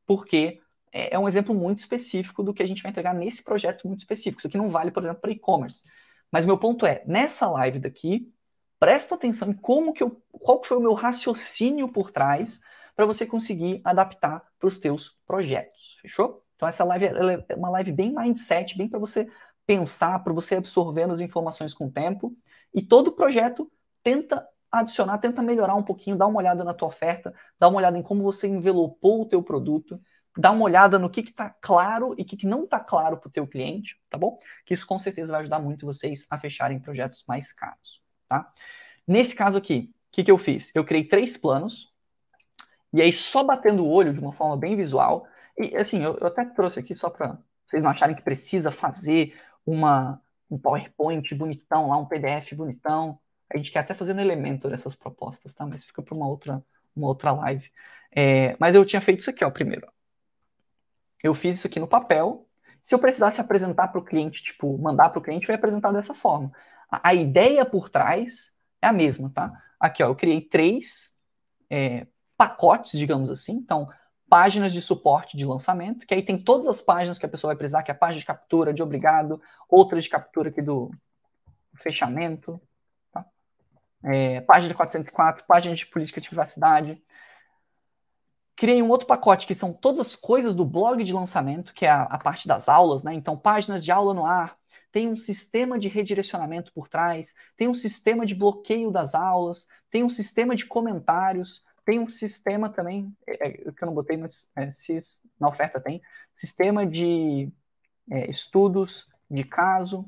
S1: porque é, é um exemplo muito específico do que a gente vai entregar nesse projeto muito específico. Isso aqui não vale, por exemplo, para e-commerce. Mas meu ponto é, nessa live daqui, presta atenção em como que eu, qual foi o meu raciocínio por trás para você conseguir adaptar para os teus projetos. Fechou? Então essa live é uma live bem mindset, bem para você pensar, para você absorvendo as informações com o tempo. E todo projeto tenta adicionar, tenta melhorar um pouquinho, dá uma olhada na tua oferta, dá uma olhada em como você envelopou o teu produto, dá uma olhada no que está claro e o que, que não está claro para o teu cliente, tá bom? Que isso com certeza vai ajudar muito vocês a fecharem projetos mais caros, tá? Nesse caso aqui, o que, que eu fiz? Eu criei três planos, e aí só batendo o olho de uma forma bem visual, e assim, eu, eu até trouxe aqui só para vocês não acharem que precisa fazer uma, um PowerPoint bonitão lá, um PDF bonitão. A gente quer até fazer no elemento dessas propostas, tá? Mas fica para uma outra, uma outra live. É, mas eu tinha feito isso aqui, ó, primeiro. Eu fiz isso aqui no papel. Se eu precisasse apresentar para o cliente, tipo, mandar para o cliente, eu ia apresentar dessa forma. A, a, ideia por trás é a mesma, tá? Aqui, ó, eu criei três é, pacotes, digamos assim. Então, páginas de suporte de lançamento, que aí tem todas as páginas que a pessoa vai precisar, que é a página de captura de obrigado, outra de captura aqui do fechamento, tá? é, página de 404, página de política de privacidade. Criei um outro pacote que são todas as coisas do blog de lançamento, que é a, a parte das aulas, né? Então, páginas de aula no ar, tem um sistema de redirecionamento por trás, tem um sistema de bloqueio das aulas, tem um sistema de comentários, tem um sistema também, é, é, que eu não botei, mas é, na oferta tem, sistema de é, estudos de caso.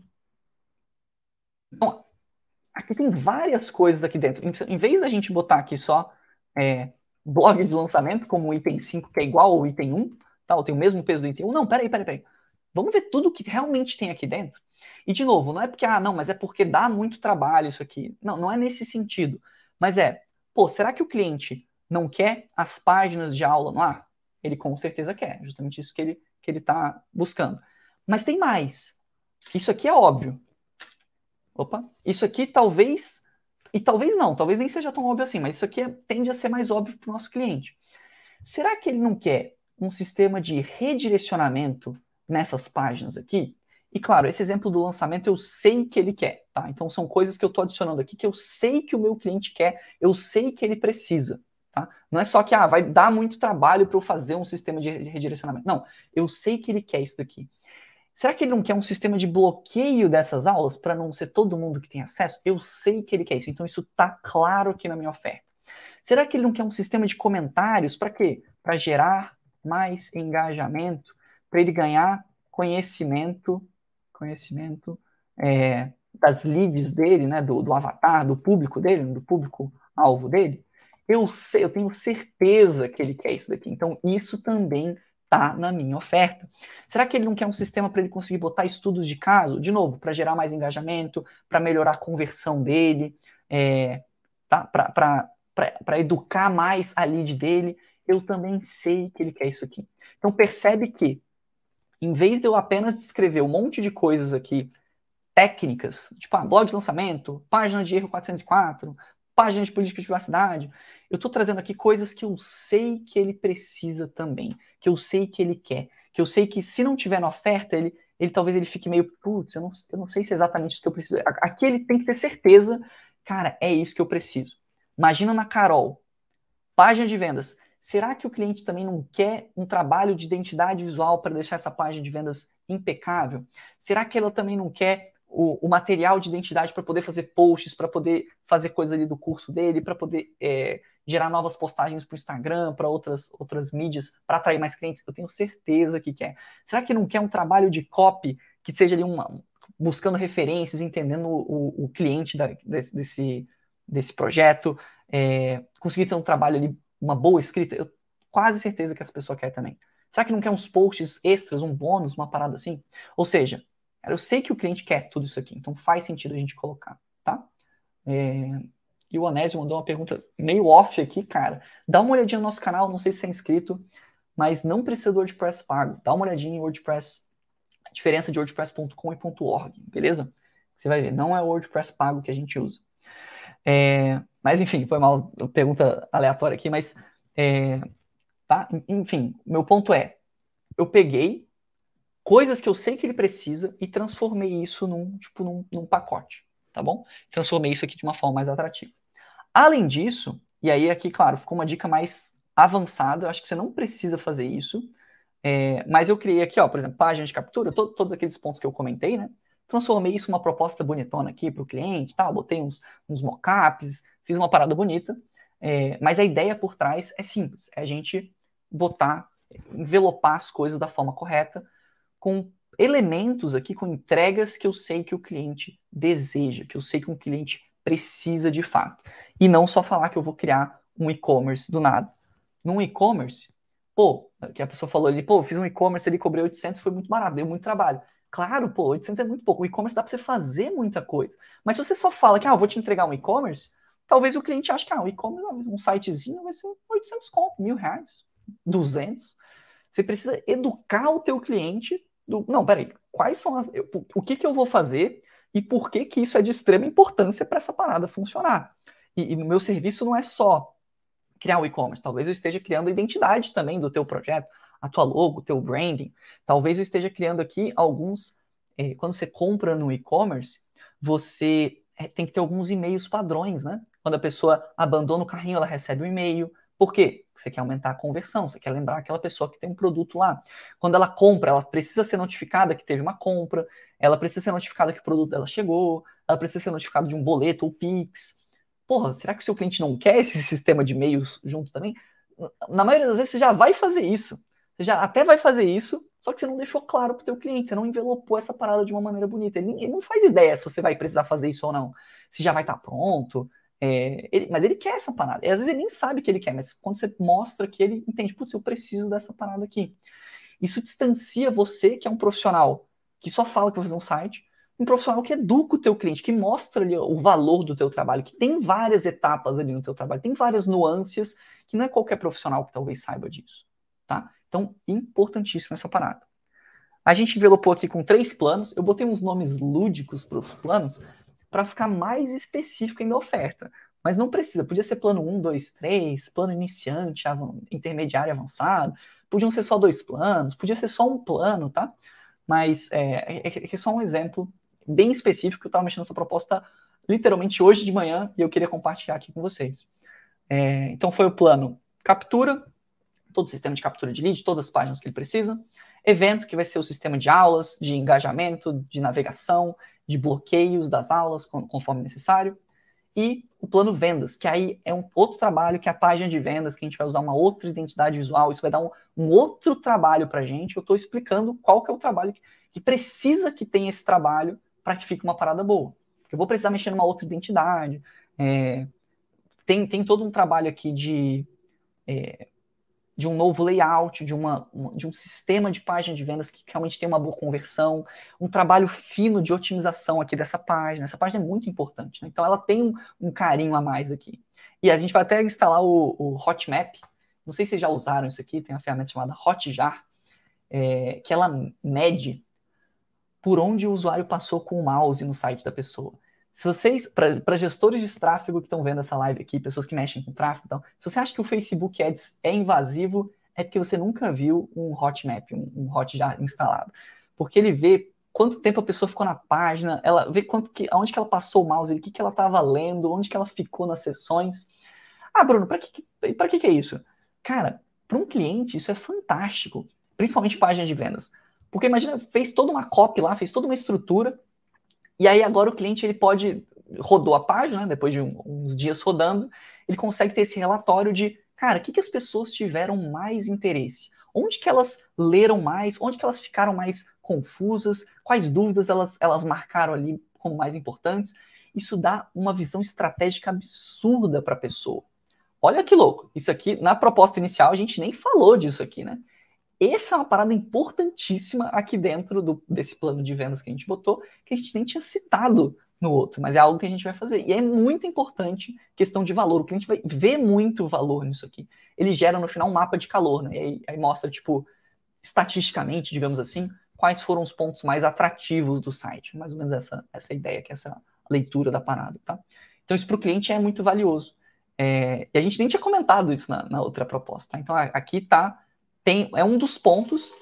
S1: Então, aqui tem várias coisas aqui dentro. Em vez da gente botar aqui só é, blog de lançamento, como o item 5, que é igual ao item 1, tá? ou tem o mesmo peso do item 1, não, peraí, peraí, peraí. Vamos ver tudo que realmente tem aqui dentro. E, de novo, não é porque, ah, não, mas é porque dá muito trabalho isso aqui. Não, não é nesse sentido. Mas é, pô, será que o cliente não quer as páginas de aula no ar? Ele com certeza quer, justamente isso que ele que ele está buscando. Mas tem mais. Isso aqui é óbvio. Opa, isso aqui talvez e talvez não, talvez nem seja tão óbvio assim, mas isso aqui é, tende a ser mais óbvio para o nosso cliente. Será que ele não quer um sistema de redirecionamento nessas páginas aqui? E claro, esse exemplo do lançamento eu sei que ele quer, tá? Então são coisas que eu estou adicionando aqui que eu sei que o meu cliente quer, eu sei que ele precisa, tá? Não é só que ah, vai dar muito trabalho para eu fazer um sistema de redirecionamento. Não, eu sei que ele quer isso daqui. Será que ele não quer um sistema de bloqueio dessas aulas para não ser todo mundo que tem acesso? Eu sei que ele quer isso, então isso está claro aqui na minha oferta. Será que ele não quer um sistema de comentários para quê? Para gerar mais engajamento, para ele ganhar conhecimento conhecimento é, das leads dele, né, do, do avatar, do público dele, do público alvo dele, eu sei, eu tenho certeza que ele quer isso daqui. Então, isso também está na minha oferta. Será que ele não quer um sistema para ele conseguir botar estudos de caso? De novo, para gerar mais engajamento, para melhorar a conversão dele, é, tá? para educar mais a lead dele? Eu também sei que ele quer isso aqui. Então, percebe que em vez de eu apenas descrever um monte de coisas aqui, técnicas, tipo ah, blog de lançamento, página de erro 404, página de política de privacidade, eu estou trazendo aqui coisas que eu sei que ele precisa também, que eu sei que ele quer, que eu sei que se não tiver na oferta, ele, ele talvez ele fique meio, putz, eu não, eu não sei se é exatamente isso que eu preciso. Aqui ele tem que ter certeza, cara, é isso que eu preciso. Imagina na Carol, página de vendas. Será que o cliente também não quer um trabalho de identidade visual para deixar essa página de vendas impecável? Será que ela também não quer o, o material de identidade para poder fazer posts, para poder fazer coisa ali do curso dele, para poder é, gerar novas postagens para o Instagram, para outras, outras mídias, para atrair mais clientes? Eu tenho certeza que quer. Será que não quer um trabalho de copy que seja ali uma, buscando referências, entendendo o, o cliente da, desse, desse, desse projeto, é, conseguir ter um trabalho ali uma boa escrita, eu quase certeza que essa pessoa quer também. Será que não quer uns posts extras, um bônus, uma parada assim? Ou seja, eu sei que o cliente quer tudo isso aqui, então faz sentido a gente colocar, tá? É... E o Anésio mandou uma pergunta meio off aqui, cara. Dá uma olhadinha no nosso canal, não sei se é inscrito, mas não precisa do WordPress pago. Dá uma olhadinha em WordPress, a diferença de WordPress.com e .org, beleza? Você vai ver, não é o WordPress pago que a gente usa. É, mas enfim, foi uma pergunta aleatória aqui, mas é, tá? Enfim, meu ponto é, eu peguei coisas que eu sei que ele precisa e transformei isso num tipo num, num pacote, tá bom? Transformei isso aqui de uma forma mais atrativa. Além disso, e aí aqui, claro, ficou uma dica mais avançada, eu acho que você não precisa fazer isso, é, mas eu criei aqui, ó, por exemplo, página de captura, to todos aqueles pontos que eu comentei, né? transformei isso uma proposta bonitona aqui para o cliente, tal, botei uns, uns mockups, fiz uma parada bonita, é, mas a ideia por trás é simples, é a gente botar, envelopar as coisas da forma correta, com elementos aqui, com entregas que eu sei que o cliente deseja, que eu sei que um cliente precisa de fato. E não só falar que eu vou criar um e-commerce do nada. Num e-commerce, pô, que a pessoa falou ali, pô, fiz um e-commerce ali, cobrei 800, foi muito barato, deu muito trabalho. Claro, pô, 800 é muito pouco. O e-commerce dá para você fazer muita coisa. Mas se você só fala que, ah, eu vou te entregar um e-commerce, talvez o cliente ache que, ah, o e-commerce, um sitezinho vai ser 800 conto, mil reais, 200. Você precisa educar o teu cliente do, não, peraí, quais são as, eu, o que que eu vou fazer e por que que isso é de extrema importância para essa parada funcionar. E, e no meu serviço não é só criar o e-commerce, talvez eu esteja criando a identidade também do teu projeto, a tua logo, o teu branding. Talvez eu esteja criando aqui alguns. É, quando você compra no e-commerce, você é, tem que ter alguns e-mails padrões, né? Quando a pessoa abandona o carrinho, ela recebe um e-mail. Por quê? Você quer aumentar a conversão, você quer lembrar aquela pessoa que tem um produto lá. Quando ela compra, ela precisa ser notificada que teve uma compra, ela precisa ser notificada que o produto dela chegou, ela precisa ser notificada de um boleto ou Pix. Porra, será que o seu cliente não quer esse sistema de e-mails junto também? Na maioria das vezes você já vai fazer isso. Você já até vai fazer isso, só que você não deixou claro para o teu cliente, você não envelopou essa parada de uma maneira bonita. Ele, ele, não faz ideia se você vai precisar fazer isso ou não, se já vai estar tá pronto. É, ele, mas ele quer essa parada. E às vezes ele nem sabe que ele quer, mas quando você mostra que ele entende, putz, eu preciso dessa parada aqui. Isso distancia você, que é um profissional que só fala que vai fazer um site, um profissional que educa o teu cliente, que mostra ali o valor do teu trabalho, que tem várias etapas ali no teu trabalho, tem várias nuances que não é qualquer profissional que talvez saiba disso, tá? Então, importantíssimo essa parada. A gente envelopou aqui com três planos. Eu botei uns nomes lúdicos para os planos para ficar mais específico ainda a oferta. Mas não precisa. Podia ser plano 1, 2, 3, plano iniciante, intermediário avançado. Podiam ser só dois planos, podia ser só um plano, tá? mas é, é, é só um exemplo bem específico. Eu estava mexendo nessa proposta literalmente hoje de manhã e eu queria compartilhar aqui com vocês. É, então foi o plano captura, todo o sistema de captura de lead, todas as páginas que ele precisa. Evento, que vai ser o sistema de aulas, de engajamento, de navegação, de bloqueios das aulas, conforme necessário. E o plano vendas, que aí é um outro trabalho, que é a página de vendas, que a gente vai usar uma outra identidade visual, isso vai dar um, um outro trabalho para a gente. Eu estou explicando qual que é o trabalho que, que precisa que tenha esse trabalho para que fique uma parada boa. Porque eu vou precisar mexer numa outra identidade. É, tem, tem todo um trabalho aqui de é, de um novo layout, de, uma, de um sistema de página de vendas que realmente tem uma boa conversão, um trabalho fino de otimização aqui dessa página. Essa página é muito importante, né? então ela tem um, um, carinho a mais aqui. E a gente vai até instalar o, o Hotmap. Não sei se vocês já usaram isso aqui, tem uma ferramenta chamada Hotjar, é, que ela mede por onde o usuário passou com o mouse no site da pessoa. Se vocês, para gestores de tráfego que estão vendo essa live aqui, pessoas que mexem com tráfego, então, se você acha que o Facebook Ads é invasivo, é porque você nunca viu um hotmap, um, um hot já instalado. Porque ele vê quanto tempo a pessoa ficou na página, ela vê quanto que, aonde que ela passou o mouse, o que, que ela estava lendo, onde que ela ficou nas sessões. Ah, Bruno, para que, que, que é isso? Cara, para um cliente isso é fantástico, principalmente página de vendas. Porque imagina, fez toda uma copy lá, fez toda uma estrutura, e aí agora o cliente ele pode rodou a página, depois de um, uns dias rodando, ele consegue ter esse relatório de, cara, o que, que as pessoas tiveram mais interesse? Onde que elas leram mais? Onde que elas ficaram mais confusas? Quais dúvidas elas, elas marcaram ali como mais importantes? Isso dá uma visão estratégica absurda para a pessoa. Olha que louco. Isso aqui, na proposta inicial, a gente nem falou disso aqui, né? Essa é uma parada importantíssima aqui dentro do, desse plano de vendas que a gente botou, que a gente nem tinha citado no outro, mas é algo que a gente vai fazer. E é muito importante questão de valor. O cliente vai ver muito valor nisso aqui. Ele gera no final um mapa de calor, né? E aí, aí mostra, tipo, estatisticamente, digamos assim, quais foram os pontos mais atrativos do site. Mais ou menos essa, essa ideia, que essa leitura da parada, tá? Então, isso para o cliente é muito valioso. É, e a gente nem tinha comentado isso na, na outra proposta. Tá? Então, aqui tá tem, é um dos pontos,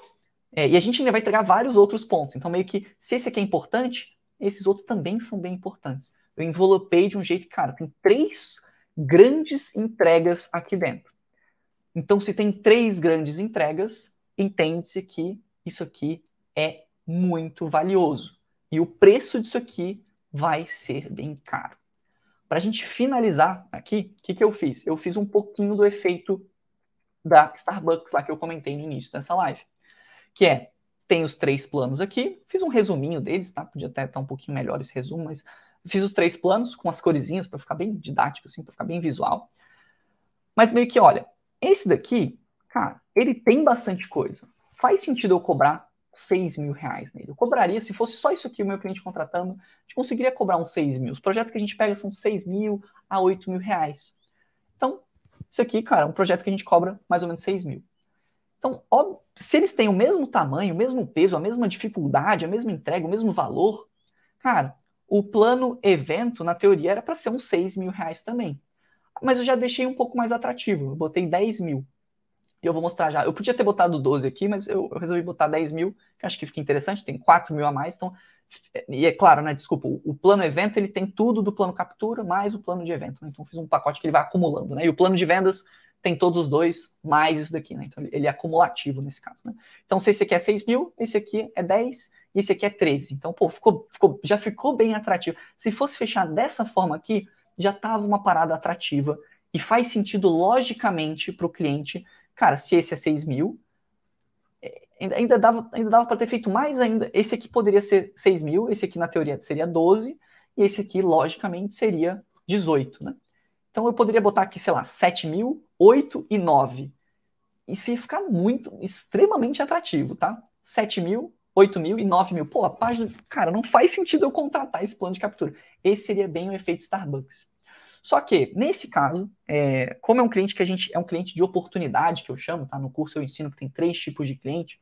S1: é, e a gente ainda vai entregar vários outros pontos. Então, meio que, se esse aqui é importante, esses outros também são bem importantes. Eu envelopei de um jeito que, cara, tem três grandes entregas aqui dentro. Então, se tem três grandes entregas, entende-se que isso aqui é muito valioso. E o preço disso aqui vai ser bem caro. Para a gente finalizar aqui, o que, que eu fiz? Eu fiz um pouquinho do efeito da Starbucks lá que eu comentei no início dessa live. Que é, tem os três planos aqui, fiz um resuminho deles, tá? Podia até estar um pouquinho melhor esse resumo, mas fiz os três planos com as coresinhas para ficar bem didático, assim, para ficar bem visual. Mas meio que, olha, esse daqui, cara, ele tem bastante coisa. Faz sentido eu cobrar 6 mil reais nele. Eu cobraria, se fosse só isso aqui o meu cliente contratando, a gente conseguiria cobrar uns 6 mil. Os projetos que a gente pega são 6 mil a 8 mil reais. Então, isso aqui, cara, é um projeto que a gente cobra mais ou menos 6 mil. Então, se eles têm o mesmo tamanho, o mesmo peso, a mesma dificuldade, a mesma entrega, o mesmo valor, cara, o plano evento, na teoria, era para ser uns 6 mil reais também. Mas eu já deixei um pouco mais atrativo, eu botei 10 mil. E eu vou mostrar já. Eu podia ter botado 12 aqui, mas eu, eu resolvi botar 10 mil, que acho que fica interessante, tem 4 mil a mais, então e é claro, né? Desculpa, o, plano evento ele tem tudo do plano captura mais o plano de evento. Né? Então fiz um pacote que ele vai acumulando, né? E o plano de vendas tem todos os dois mais isso daqui, né? Então ele é acumulativo nesse caso, né? Então se esse aqui é 6 mil, esse aqui é 10 e esse aqui é 13. Então, pô, ficou, ficou, já ficou bem atrativo. Se fosse fechar dessa forma aqui, já tava uma parada atrativa e faz sentido logicamente para o cliente. Cara, se esse é 6 mil, ainda dava, ainda dava para ter feito mais ainda. Esse aqui poderia ser 6 mil, esse aqui na teoria seria 12, e esse aqui, logicamente, seria 18, né? Então eu poderia botar aqui, sei lá, 7 mil, 8 e 9. Isso ia ficar muito, extremamente atrativo, tá? 7 mil, 8 mil e 9 mil. Pô, a página, cara, não faz sentido eu contratar esse plano de captura. Esse seria bem o efeito Starbucks. Só que, nesse caso, é, como é um cliente que a gente é um cliente de oportunidade, que eu chamo, tá? No curso eu ensino que tem três tipos de cliente.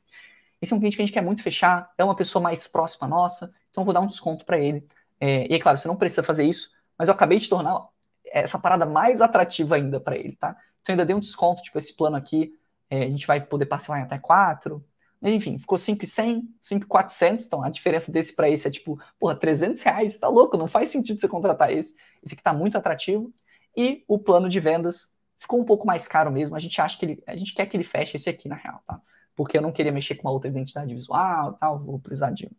S1: Esse é um cliente que a gente quer muito fechar, é uma pessoa mais próxima nossa, então eu vou dar um desconto para ele. É, e é claro, você não precisa fazer isso, mas eu acabei de tornar essa parada mais atrativa ainda para ele, tá? Então ainda dei um desconto, tipo esse plano aqui, é, a gente vai poder parcelar em até quatro, Mas enfim, ficou 5,100, 5,400. Então a diferença desse para esse é tipo, porra, 300 reais, tá louco? Não faz sentido você contratar esse. Esse aqui tá muito atrativo. E o plano de vendas ficou um pouco mais caro mesmo. A gente acha que ele, a gente quer que ele feche esse aqui na real, tá? Porque eu não queria mexer com uma outra identidade visual, tal. Vou precisar de.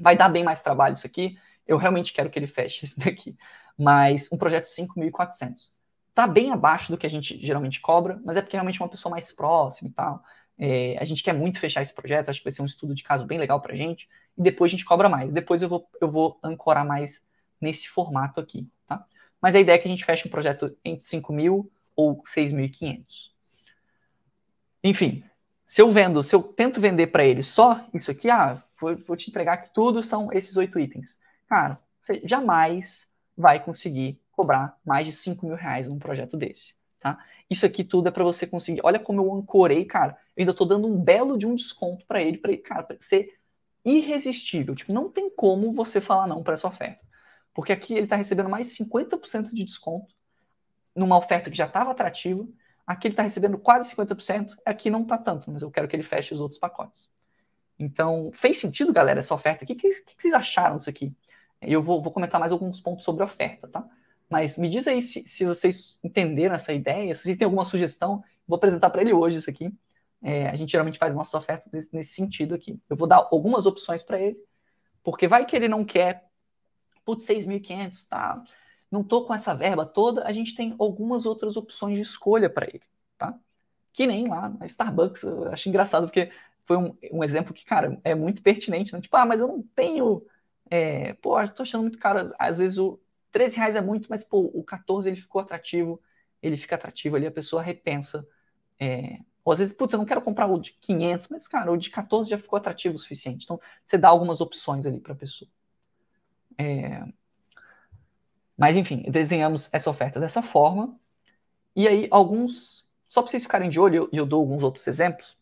S1: Vai dar bem mais trabalho isso aqui. Eu realmente quero que ele feche esse daqui. Mas um projeto 5.400. Tá bem abaixo do que a gente geralmente cobra, mas é porque é realmente uma pessoa mais próxima e tal. É, a gente quer muito fechar esse projeto, acho que vai ser um estudo de caso bem legal pra gente. E depois a gente cobra mais. Depois eu vou, eu vou ancorar mais nesse formato aqui, tá? Mas a ideia é que a gente feche um projeto entre 5 mil ou 6.500. Enfim, se eu vendo, se eu tento vender para ele só isso aqui, ah, vou, vou, te entregar que tudo são esses oito itens. Cara, você jamais vai conseguir cobrar mais de 5 mil reais num projeto desse, tá? Isso aqui tudo é para você conseguir. Olha como eu ancorei, cara. Eu ainda estou dando um belo de um desconto para ele, para ele, cara, pra ser irresistível. Tipo, não tem como você falar não para essa oferta. Porque aqui ele está recebendo mais de 50% de desconto numa oferta que já estava atrativa. Aqui ele está recebendo quase 50%, aqui não está tanto, mas eu quero que ele feche os outros pacotes. Então, fez sentido, galera, essa oferta aqui? O que, que, vocês acharam disso aqui? Eu vou, vou, comentar mais alguns pontos sobre a oferta, tá? Mas me diz aí se, se vocês entenderam essa ideia, se vocês têm alguma sugestão, vou apresentar para ele hoje isso aqui. É, a gente geralmente faz nossas ofertas nesse, nesse sentido aqui. Eu vou dar algumas opções para ele, porque vai que ele não quer, putz, 6.500, tá? Não tô com essa verba toda, a gente tem algumas outras opções de escolha para ele, tá? Que nem lá na Starbucks, eu acho engraçado porque foi um, um exemplo que, cara, é muito pertinente, né? Tipo, ah, mas eu não tenho, é, pô, tô achando muito caro, às vezes o 13 reais é muito, mas, pô, o 14 ele ficou atrativo, ele fica atrativo ali, a pessoa repensa, é, ou às vezes, putz, eu não quero comprar o de 500, mas, cara, o de 14 já ficou atrativo o suficiente. Então, você dá algumas opções ali para a pessoa. É... Mas, enfim, desenhamos essa oferta dessa forma. E aí, alguns. Só para vocês ficarem de olho, eu, eu dou alguns outros exemplos.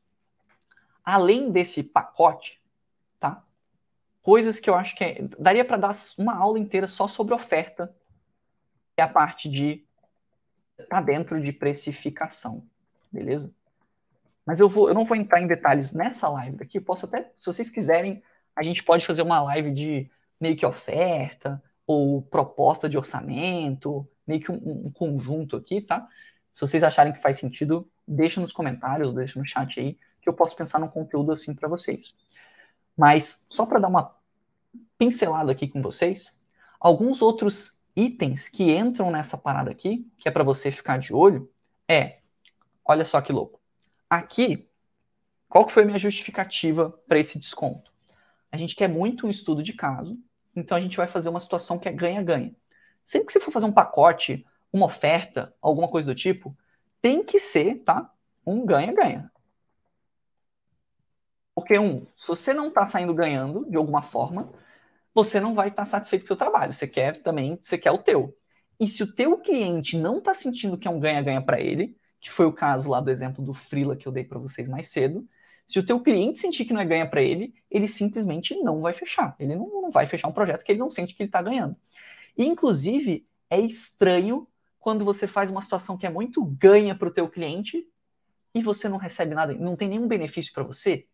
S1: Além desse pacote, tá? Coisas que eu acho que é... daria para dar uma aula inteira só sobre oferta, que é a parte de. tá dentro de precificação, beleza? Mas eu, vou, eu não vou entrar em detalhes nessa live daqui. Posso até, se vocês quiserem, a gente pode fazer uma live de meio que oferta ou proposta de orçamento, meio que um, um conjunto aqui, tá? Se vocês acharem que faz sentido, deixa nos comentários, deixa no chat aí, que eu posso pensar num conteúdo assim para vocês. Mas só para dar uma pincelada aqui com vocês, alguns outros itens que entram nessa parada aqui, que é para você ficar de olho, é, olha só que louco. Aqui, qual que foi a minha justificativa para esse desconto? A gente quer muito um estudo de caso, então a gente vai fazer uma situação que é ganha-ganha. Sempre que você for fazer um pacote, uma oferta, alguma coisa do tipo, tem que ser, tá? Um ganha-ganha. Porque, um, se você não está saindo ganhando de alguma forma, você não vai estar tá satisfeito com o seu trabalho. Você quer também, você quer o teu. E se o teu cliente não está sentindo que é um ganha-ganha para ele, que foi o caso lá do exemplo do Freela que eu dei para vocês mais cedo. Se o teu cliente sentir que não é ganha para ele, ele simplesmente não vai fechar. Ele não, não vai fechar um projeto que ele não sente que ele está ganhando. E, inclusive, é estranho quando você faz uma situação que é muito ganha para o teu cliente e você não recebe nada, não tem nenhum benefício para você,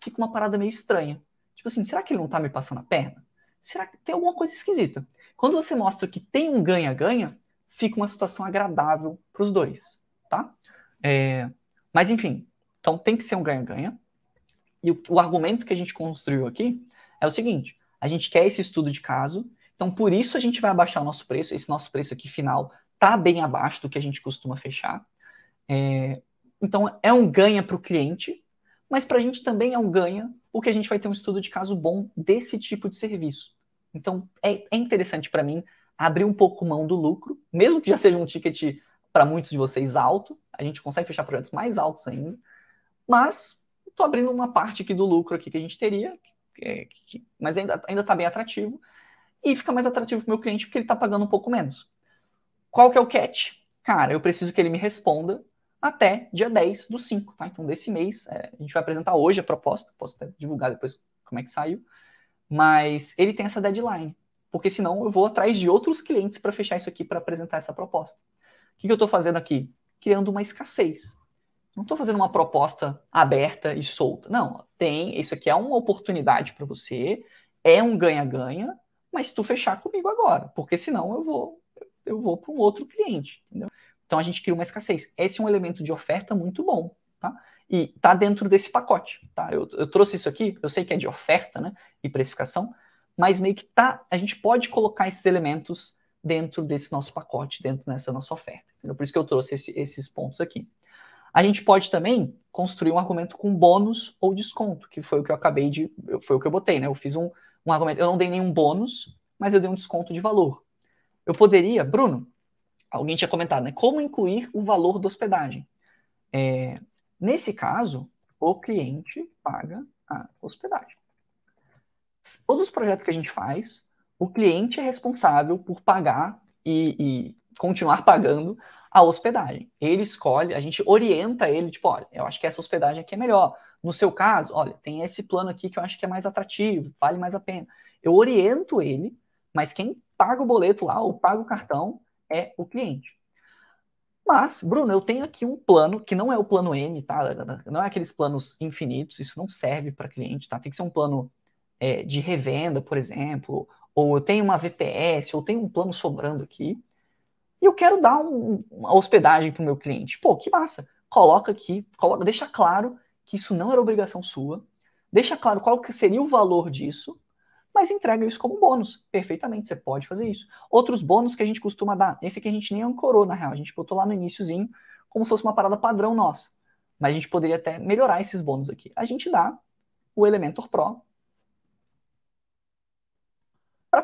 S1: fica uma parada meio estranha. Tipo assim, será que ele não está me passando a perna? Será que tem alguma coisa esquisita? Quando você mostra que tem um ganha-ganha, fica uma situação agradável para os dois tá? É, mas enfim, então tem que ser um ganha-ganha. E o, o, argumento que a gente construiu aqui é o seguinte: a gente quer esse estudo de caso, então por isso a gente vai abaixar o nosso preço. Esse nosso preço aqui final tá bem abaixo do que a gente costuma fechar. É, então é um ganha para o cliente, mas para a gente também é um ganha, porque a gente vai ter um estudo de caso bom desse tipo de serviço. Então é, é interessante para mim abrir um pouco mão do lucro, mesmo que já seja um ticket para muitos de vocês alto, a gente consegue fechar projetos mais altos ainda, mas estou abrindo uma parte aqui do lucro aqui que a gente teria, que, que, mas ainda está bem atrativo, e fica mais atrativo para o meu cliente porque ele está pagando um pouco menos. Qual que é o catch? Cara, eu preciso que ele me responda até dia 10 do 5, tá? Então, desse mês, é, a gente vai apresentar hoje a proposta, posso até divulgar depois como é que saiu, mas ele tem essa deadline, porque senão eu vou atrás de outros clientes para fechar isso aqui para apresentar essa proposta. O que, que eu estou fazendo aqui? Criando uma escassez. Não estou fazendo uma proposta aberta e solta. Não, tem. Isso aqui é uma oportunidade para você, é um ganha-ganha, mas tu fechar comigo agora, porque senão eu vou eu vou para um outro cliente, entendeu? Então a gente cria uma escassez. Esse é um elemento de oferta muito bom, tá? E tá dentro desse pacote, tá? Eu, eu trouxe isso aqui, eu sei que é de oferta, né? E precificação, mas meio que tá, a gente pode colocar esses elementos dentro desse nosso pacote, dentro dessa nossa oferta. Entendeu? Por isso que eu trouxe esse, esses pontos aqui. A gente pode também construir um argumento com bônus ou desconto, que foi o que eu acabei de. Foi o que eu botei, né? Eu fiz um, um argumento. Eu não dei nenhum bônus, mas eu dei um desconto de valor. Eu poderia, Bruno, alguém tinha comentado, né? Como incluir o valor da hospedagem? É, nesse caso, o cliente paga a hospedagem. Todos os projetos que a gente faz, o cliente é responsável por pagar e, e continuar pagando a hospedagem. Ele escolhe, a gente orienta ele, tipo, olha, eu acho que essa hospedagem aqui é melhor. No seu caso, olha, tem esse plano aqui que eu acho que é mais atrativo, vale mais a pena. Eu oriento ele, mas quem paga o boleto lá ou paga o cartão é o cliente. Mas, Bruno, eu tenho aqui um plano que não é o plano M, tá? Não é aqueles planos infinitos, isso não serve para cliente, tá? Tem que ser um plano é, de revenda, por exemplo, ou eu tenho uma VPS, ou tenho um plano sobrando aqui e eu quero dar um, uma hospedagem para o meu cliente. Pô, que massa. Coloca aqui, coloca, deixa claro que isso não era obrigação sua, deixa claro qual que seria o valor disso, mas entrega isso como bônus. Perfeitamente, você pode fazer isso. Outros bônus que a gente costuma dar, esse aqui a gente nem ancorou, na real, a gente botou lá no iníciozinho, como se fosse uma parada padrão nossa. Mas a gente poderia até melhorar esses bônus aqui. A gente dá o Elementor Pro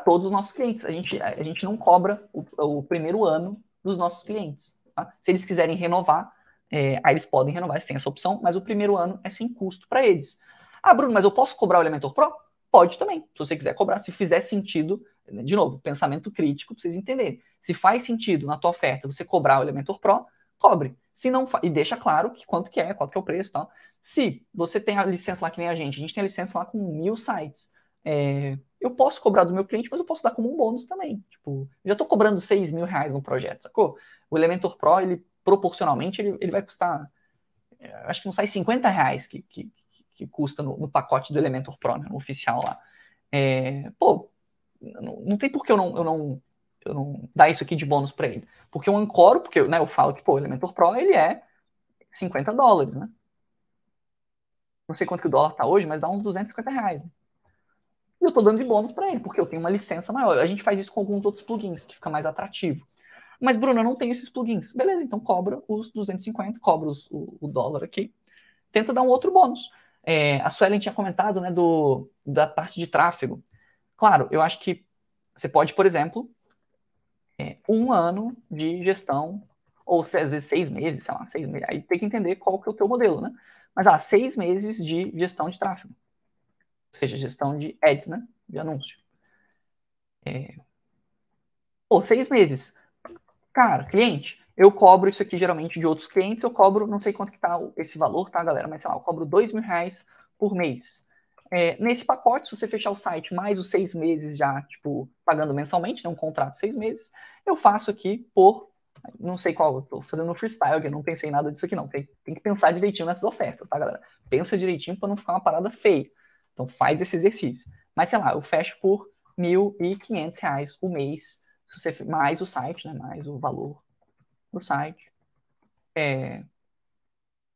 S1: todos os nossos clientes. A gente, a gente não cobra o, o primeiro ano dos nossos clientes. Tá? Se eles quiserem renovar, é, aí eles podem renovar, eles têm essa opção, mas o primeiro ano é sem custo para eles. Ah, Bruno, mas eu posso cobrar o Elementor Pro? Pode também, se você quiser cobrar, se fizer sentido, de novo, pensamento crítico para vocês entenderem. Se faz sentido na tua oferta você cobrar o Elementor Pro, cobre. Se não e deixa claro que quanto que é, quanto que é o preço, tal. Se você tem a licença lá que nem a gente, a gente tem a licença lá com mil sites. É, eu posso cobrar do meu cliente, mas eu posso dar como um bônus também. Tipo, já estou cobrando 6 mil reais no projeto, sacou? O Elementor Pro, ele proporcionalmente, ele, ele vai custar, é, acho que não sai 50 reais que, que, que custa no, no, pacote do Elementor Pro, né, no oficial lá. É, pô, não, não, tem por que eu não, eu não, eu não dar isso aqui de bônus para ele. Porque eu ancoro, porque né, eu falo que pô, o Elementor Pro, ele é 50 dólares, né? Não sei quanto que o dólar tá hoje, mas dá uns 250 reais. Né? E eu estou dando de bônus para ele, porque eu tenho uma licença maior. A gente faz isso com alguns outros plugins, que fica mais atrativo. Mas, Bruno, eu não tenho esses plugins. Beleza, então cobra os 250, cobra os, o, o, dólar aqui. Tenta dar um outro bônus. É, a Suelen tinha comentado né, do, da parte de tráfego. Claro, eu acho que você pode, por exemplo, é, um ano de gestão, ou às vezes seis meses, sei lá, seis meses. Aí tem que entender qual que é o teu modelo, né? Mas, ah, seis meses de gestão de tráfego seja, gestão de ads, né? De anúncio. É... Pô, seis meses. Cara, cliente, eu cobro isso aqui geralmente de outros clientes, eu cobro, não sei quanto que tá esse valor, tá, galera? Mas sei lá, eu cobro dois mil reais por mês. É, nesse pacote, se você fechar o site mais os seis meses já, tipo, pagando mensalmente, né, um contrato seis meses, eu faço aqui por, não sei qual, eu tô fazendo freestyle, eu não pensei nada disso aqui não, tem, tem que pensar direitinho nessas ofertas, tá, galera? Pensa direitinho para não ficar uma parada feia. Então faz esse exercício. Mas sei lá, eu fecho por R$ 1.500 o mês, se você mais o site, né, mais o valor do site. É,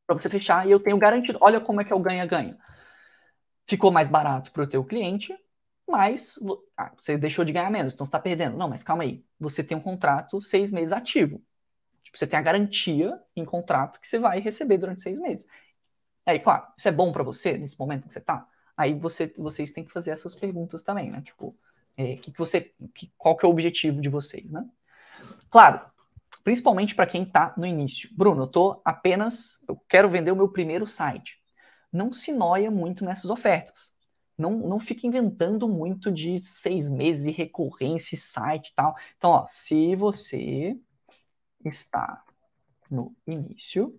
S1: para você fechar e eu tenho garantido. Olha como é que é o ganha-ganha. Ficou mais barato para o teu cliente, mas ah, você deixou de ganhar menos, então você está perdendo. Não, mas calma aí. Você tem um contrato seis meses ativo. Tipo, você tem a garantia em contrato que você vai receber durante seis meses. Aí, claro, isso é bom para você nesse momento que você está? Aí você, vocês têm que fazer essas perguntas também, né? Tipo, é, que que você, que, qual que é o objetivo de vocês, né? Claro, principalmente para quem está no início. Bruno, eu tô apenas, eu quero vender o meu primeiro site. Não se noia muito nessas ofertas. Não, não fica inventando muito de seis meses e recorrência e site e tal. Então, ó, se você está no início,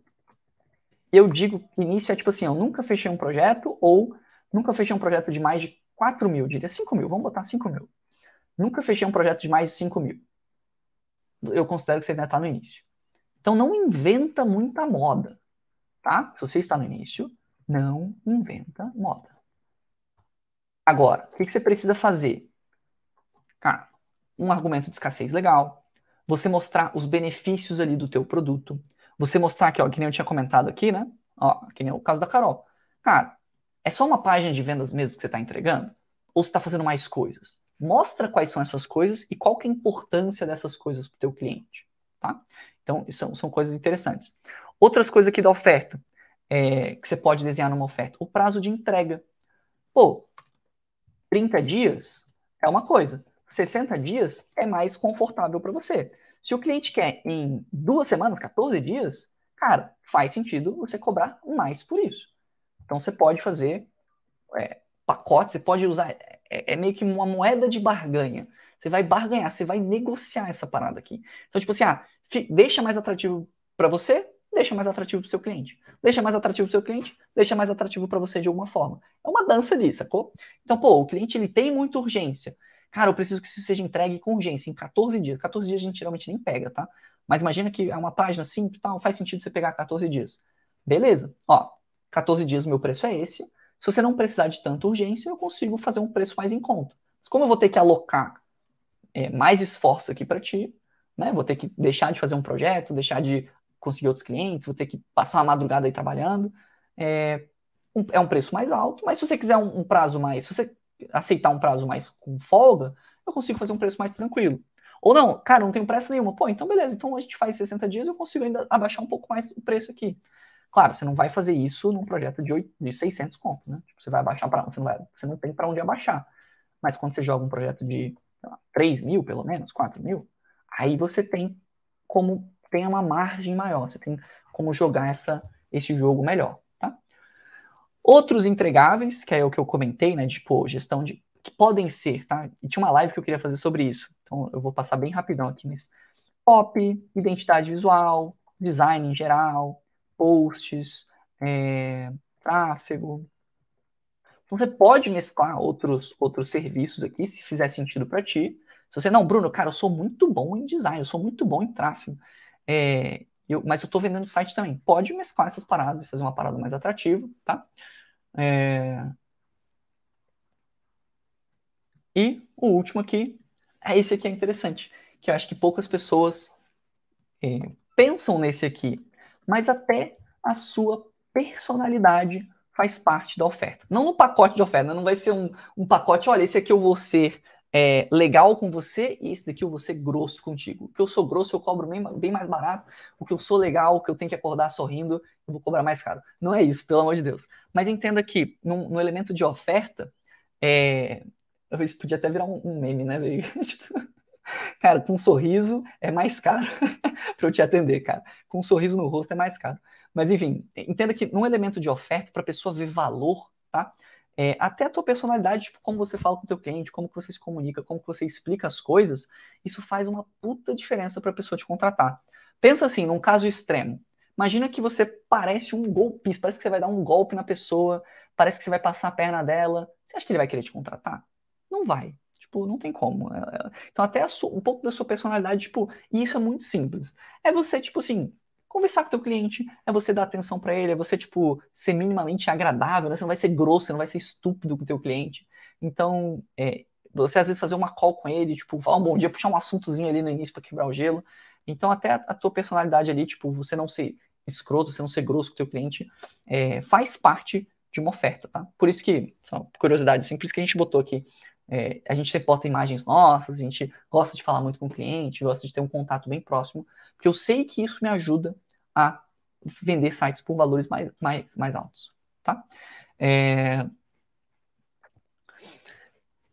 S1: eu digo início é tipo assim, eu nunca fechei um projeto ou Nunca fechei um projeto de mais de 4 mil, diria 5 mil, vamos botar 5 mil. Nunca fechei um projeto de mais de 5 mil. Eu considero que você ainda está no início. Então não inventa muita moda. tá? Se você está no início, não inventa moda. Agora, o que, você precisa fazer? Cara, um argumento de escassez legal, você mostrar os benefícios ali do teu produto, você mostrar aqui, ó, que nem eu tinha comentado aqui, né? Ó, que nem o caso da Carol. Cara, é só uma página de vendas mesmo que você está entregando? Ou você está fazendo mais coisas? Mostra quais são essas coisas e qual que é a importância dessas coisas para o teu cliente, tá? Então, são, são coisas interessantes. Outras coisas aqui da oferta, é, que você pode desenhar numa oferta. O prazo de entrega. Pô, 30 dias é uma coisa. 60 dias é mais confortável para você. Se o cliente quer em duas semanas, 14 dias, cara, faz sentido você cobrar mais por isso. Então você pode fazer é, pacotes, você pode usar. É, é, meio que uma moeda de barganha. Você vai barganhar, você vai negociar essa parada aqui. Então, tipo assim, ah, deixa mais atrativo para você, deixa mais atrativo para o seu cliente. Deixa mais atrativo para o seu cliente, deixa mais atrativo para você de alguma forma. É uma dança ali, sacou? Então, pô, o cliente ele tem muita urgência. Cara, eu preciso que isso seja entregue com urgência, em 14 dias. 14 dias a gente geralmente nem pega, tá? Mas imagina que é uma página assim, tal, faz sentido você pegar 14 dias. Beleza. Ó, 14 dias o meu preço é esse. Se você não precisar de tanta urgência, eu consigo fazer um preço mais em conta. Mas como eu vou ter que alocar é, mais esforço aqui para ti, né? Vou ter que deixar de fazer um projeto, deixar de conseguir outros clientes, vou ter que passar uma madrugada aí trabalhando. É um, é um preço mais alto, mas se você quiser um, um prazo mais, se você aceitar um prazo mais com folga, eu consigo fazer um preço mais tranquilo. Ou não, cara, não tenho pressa nenhuma. Pô, então beleza, então a gente faz 60 dias, eu consigo ainda abaixar um pouco mais o preço aqui. Claro, você não vai fazer isso num projeto de, 8, de 600 contos, né? Tipo, você vai abaixar para você não você não tem para onde abaixar. Mas quando você joga um projeto de lá, 3 mil, pelo menos, 4 mil, aí você tem como tem uma margem maior, você tem como jogar essa, esse jogo melhor. Outros entregáveis, que é o que eu comentei, né? Tipo, gestão de. que podem ser, tá? E tinha uma live que eu queria fazer sobre isso. Então eu vou passar bem rapidão aqui, mas. Pop, identidade visual, design em geral, posts, é, tráfego. Então você pode mesclar outros, outros serviços aqui, se fizer sentido para ti. Se você, não, Bruno, cara, eu sou muito bom em design, eu sou muito bom em tráfego. É, eu, mas eu estou vendendo site também. Pode mesclar essas paradas e fazer uma parada mais atrativa, tá? É... E o último aqui, é esse aqui é interessante, que eu acho que poucas pessoas é, pensam nesse aqui, mas até a sua personalidade faz parte da oferta. Não no pacote de oferta, não vai ser um, um pacote, olha, esse aqui eu vou ser é, legal com você e esse daqui eu vou ser grosso contigo. O que eu sou grosso eu cobro bem, bem mais barato, o que eu sou legal, o que eu tenho que acordar sorrindo, eu vou cobrar mais caro. Não é isso, pelo amor de Deus. Mas entenda que no, no elemento de oferta, é, isso podia até virar um, um meme, né? tipo, cara, com um sorriso é mais caro para eu te atender, cara. Com um sorriso no rosto é mais caro. Mas enfim, entenda que num elemento de oferta, para a pessoa ver valor, tá? é, até a tua personalidade, tipo, como você fala com o teu cliente, como que você se comunica, como que você explica as coisas, isso faz uma puta diferença para a pessoa te contratar. Pensa assim, num caso extremo. Imagina que você parece um golpista, parece que você vai dar um golpe na pessoa, parece que você vai passar a perna dela. Você acha que ele vai querer te contratar? Não vai. Tipo, não tem como. É, é, então, até sua, um pouco da sua personalidade, tipo, e isso é muito simples. É você, tipo assim, conversar com o teu cliente, é você dar atenção para ele, é você, tipo, ser minimamente agradável, né? Você não vai ser grosso, você não vai ser estúpido com o teu cliente. Então, é, você às vezes fazer uma call com ele, tipo, falar um bom dia, puxar um assuntozinho ali no início para quebrar o gelo. Então, até a, a, tua personalidade ali, tipo, você não ser escroto, você não ser grosso com o teu cliente, é, faz parte de uma oferta, tá? Por isso que, só curiosidade, isso que a gente botou aqui é, a gente reporta imagens nossas, a gente gosta de falar muito com o cliente, gosta de ter um contato bem próximo, porque eu sei que isso me ajuda a vender sites por valores mais, mais, mais altos, tá? É...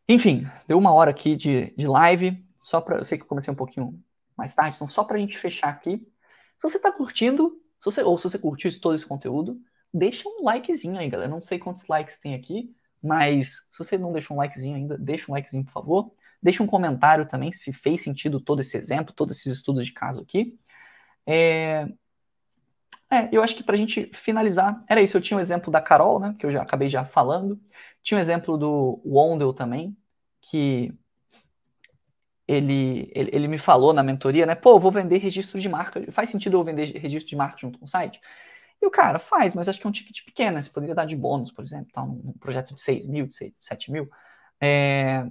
S1: Enfim, deu uma hora aqui de, de live, só para, eu sei que eu comecei um pouquinho mais tarde, então só para a gente fechar aqui. Se você está curtindo, se você, ou se você curtiu todo esse conteúdo, deixa um likezinho aí, galera. Não sei quantos likes tem aqui, mas se você não deixou um likezinho ainda, deixa um likezinho, por favor. Deixa um comentário também se fez sentido todo esse exemplo, todos esses estudos de caso aqui. É, é, eu acho que para a gente finalizar, era isso. Eu tinha o um exemplo da Carol, né, que eu já acabei já falando. Tinha o um exemplo do Wondel também, que ele, ele, ele, me falou na mentoria, né? Pô, vou vender registro de marca. Faz sentido eu vender registro de marca junto com o site? E o cara faz, mas acho que é um ticket pequeno, você poderia dar de bônus, por exemplo, tá, num projeto de 6 mil, de 7 mil. É...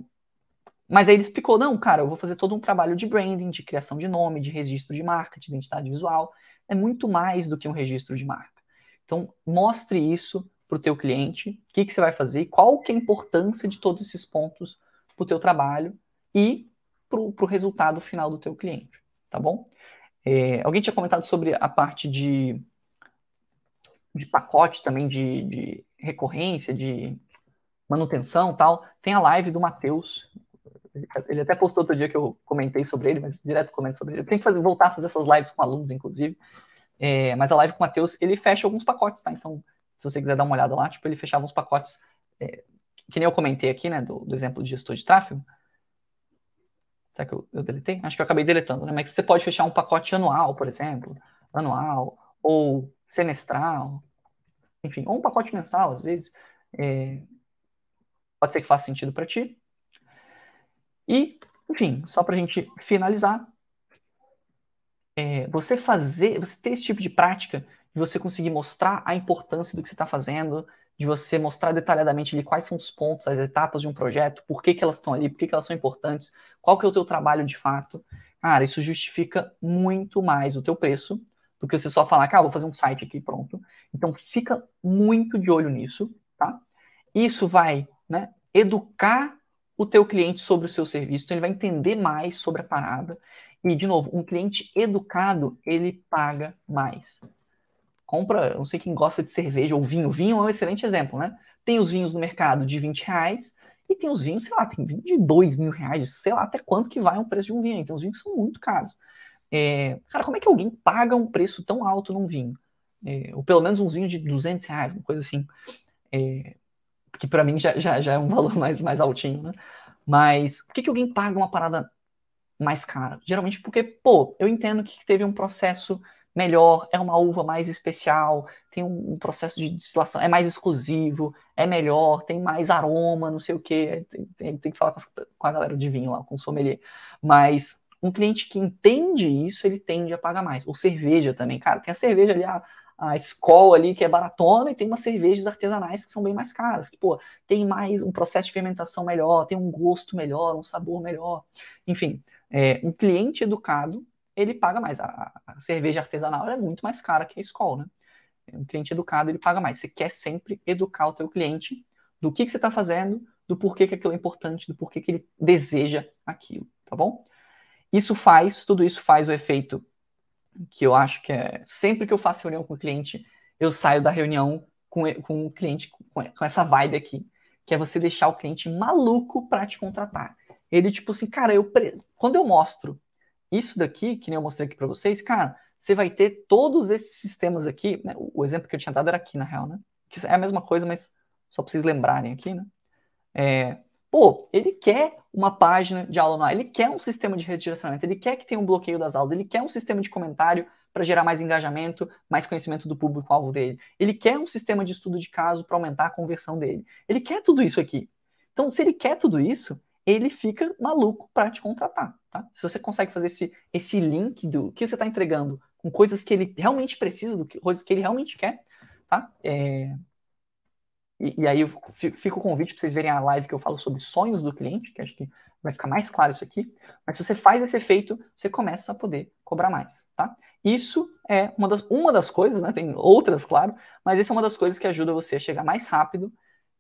S1: Mas aí ele explicou, não, cara, eu vou fazer todo um trabalho de branding, de criação de nome, de registro de marca, de identidade visual. É muito mais do que um registro de marca. Então, mostre isso para o teu cliente, o que, que você vai fazer, qual que é a importância de todos esses pontos para o teu trabalho e para o resultado final do teu cliente, tá bom? É, alguém tinha comentado sobre a parte de, de pacote também, de, de recorrência, de manutenção tal. Tem a live do Matheus. Ele até postou outro dia que eu comentei sobre ele, mas direto comento sobre ele. Tenho que fazer, voltar a fazer essas lives com alunos, inclusive. É, mas a live com o Matheus, ele fecha alguns pacotes, tá? Então, se você quiser dar uma olhada lá, tipo, ele fechava uns pacotes, é, que nem eu comentei aqui, né, do, do, exemplo de gestor de tráfego. Será que eu, eu deletei? Acho que eu acabei deletando, né? Mas você pode fechar um pacote anual, por exemplo, anual, ou semestral, enfim, ou um pacote mensal, às vezes. É, pode ser que faça sentido para ti. E, enfim, só para a gente finalizar, é, você fazer, você ter esse tipo de prática, de você conseguir mostrar a importância do que você está fazendo, de você mostrar detalhadamente ali quais são os pontos, as etapas de um projeto, por que, que elas estão ali, por que, que elas são importantes, qual que é o teu trabalho de fato. Cara, isso justifica muito mais o teu preço do que você só falar, cara, ah, vou fazer um site aqui pronto. Então fica muito de olho nisso, tá? Isso vai, né, educar o teu cliente sobre o seu serviço, então ele vai entender mais sobre a parada. E, de novo, um cliente educado, ele paga mais compra, não sei quem gosta de cerveja ou vinho. Vinho é um excelente exemplo, né? Tem os vinhos no mercado de 20 reais e tem os vinhos, sei lá, tem vinho de 2 mil reais, sei lá até quanto que vai um preço de um vinho. Tem os vinhos que são muito caros. É, cara, como é que alguém paga um preço tão alto num vinho? É, ou pelo menos uns vinhos de 200 reais, uma coisa assim. É, que para mim já, já, já é um valor mais, mais altinho, né? Mas por que, que alguém paga uma parada mais cara? Geralmente porque, pô, eu entendo que teve um processo melhor, é uma uva mais especial, tem um, processo de destilação, é mais exclusivo, é melhor, tem mais aroma, não sei o que. Tem, tem, tem, que falar com, as, com, a galera de vinho lá, com o sommelier. Mas um cliente que entende isso, ele tende a pagar mais. Ou cerveja também, cara, tem a cerveja ali, a, a escola ali que é baratona e tem umas cervejas artesanais que são bem mais caras, que, pô, tem mais um processo de fermentação melhor, tem um gosto melhor, um sabor melhor. Enfim, é, um cliente educado ele paga mais. A, a cerveja artesanal é muito mais cara que a escola, né? Um cliente educado, ele paga mais. Você quer sempre educar o teu cliente do que, que você está fazendo, do porquê que aquilo é importante, do porquê que ele deseja aquilo, tá bom? Isso faz, tudo isso faz o efeito que eu acho que é sempre que eu faço reunião com o cliente, eu saio da reunião com, com o cliente com, com essa vibe aqui, que é você deixar o cliente maluco para te contratar. Ele, tipo assim, cara, eu quando eu mostro isso daqui, que nem eu mostrei aqui para vocês, cara, você vai ter todos esses sistemas aqui, né? O exemplo que eu tinha dado era aqui, na real, né? Que é a mesma coisa, mas só para vocês lembrarem aqui, né? É, pô, ele quer uma página de aula online, ele quer um sistema de redirecionamento, ele quer que tenha um bloqueio das aulas, ele quer um sistema de comentário para gerar mais engajamento, mais conhecimento do público-alvo dele. Ele quer um sistema de estudo de caso para aumentar a conversão dele. Ele quer tudo isso aqui. Então, se ele quer tudo isso, ele fica maluco para te contratar. Tá? Se você consegue fazer esse, esse link do que você está entregando com coisas que ele realmente precisa, do que, coisas que ele realmente quer, tá? É... E, e, aí eu fico o convite para vocês verem a live que eu falo sobre sonhos do cliente, que acho que vai ficar mais claro isso aqui. Mas se você faz esse efeito, você começa a poder cobrar mais, tá? Isso é uma das, uma das coisas, né? Tem outras, claro, mas essa é uma das coisas que ajuda você a chegar mais rápido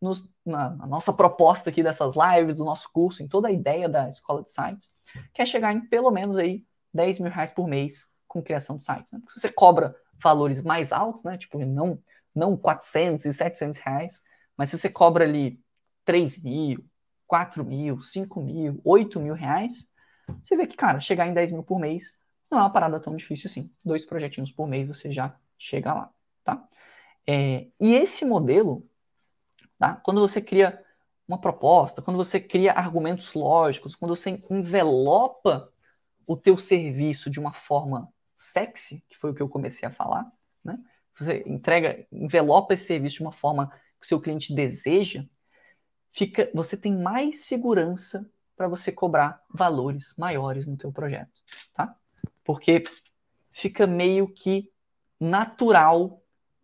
S1: nos, na, na, nossa proposta aqui dessas lives, do nosso curso, em toda a ideia da escola de sites, que é chegar em pelo menos aí 10 mil reais por mês com criação de sites. Né? se você cobra valores mais altos, né? Tipo, não, não 400 e 700 reais, mas se você cobra ali 3 mil, 4 mil, 5 mil, 8 mil reais, você vê que, cara, chegar em 10 mil por mês não é uma parada tão difícil assim. Dois projetinhos por mês você já chega lá, tá? É, e esse modelo Tá? Quando você cria uma proposta, quando você cria argumentos lógicos, quando você envelopa o teu serviço de uma forma sexy, que foi o que eu comecei a falar, né? Você entrega, envelopa esse serviço de uma forma que o seu cliente deseja, fica, você tem mais segurança para você cobrar valores maiores no teu projeto, tá? Porque fica meio que natural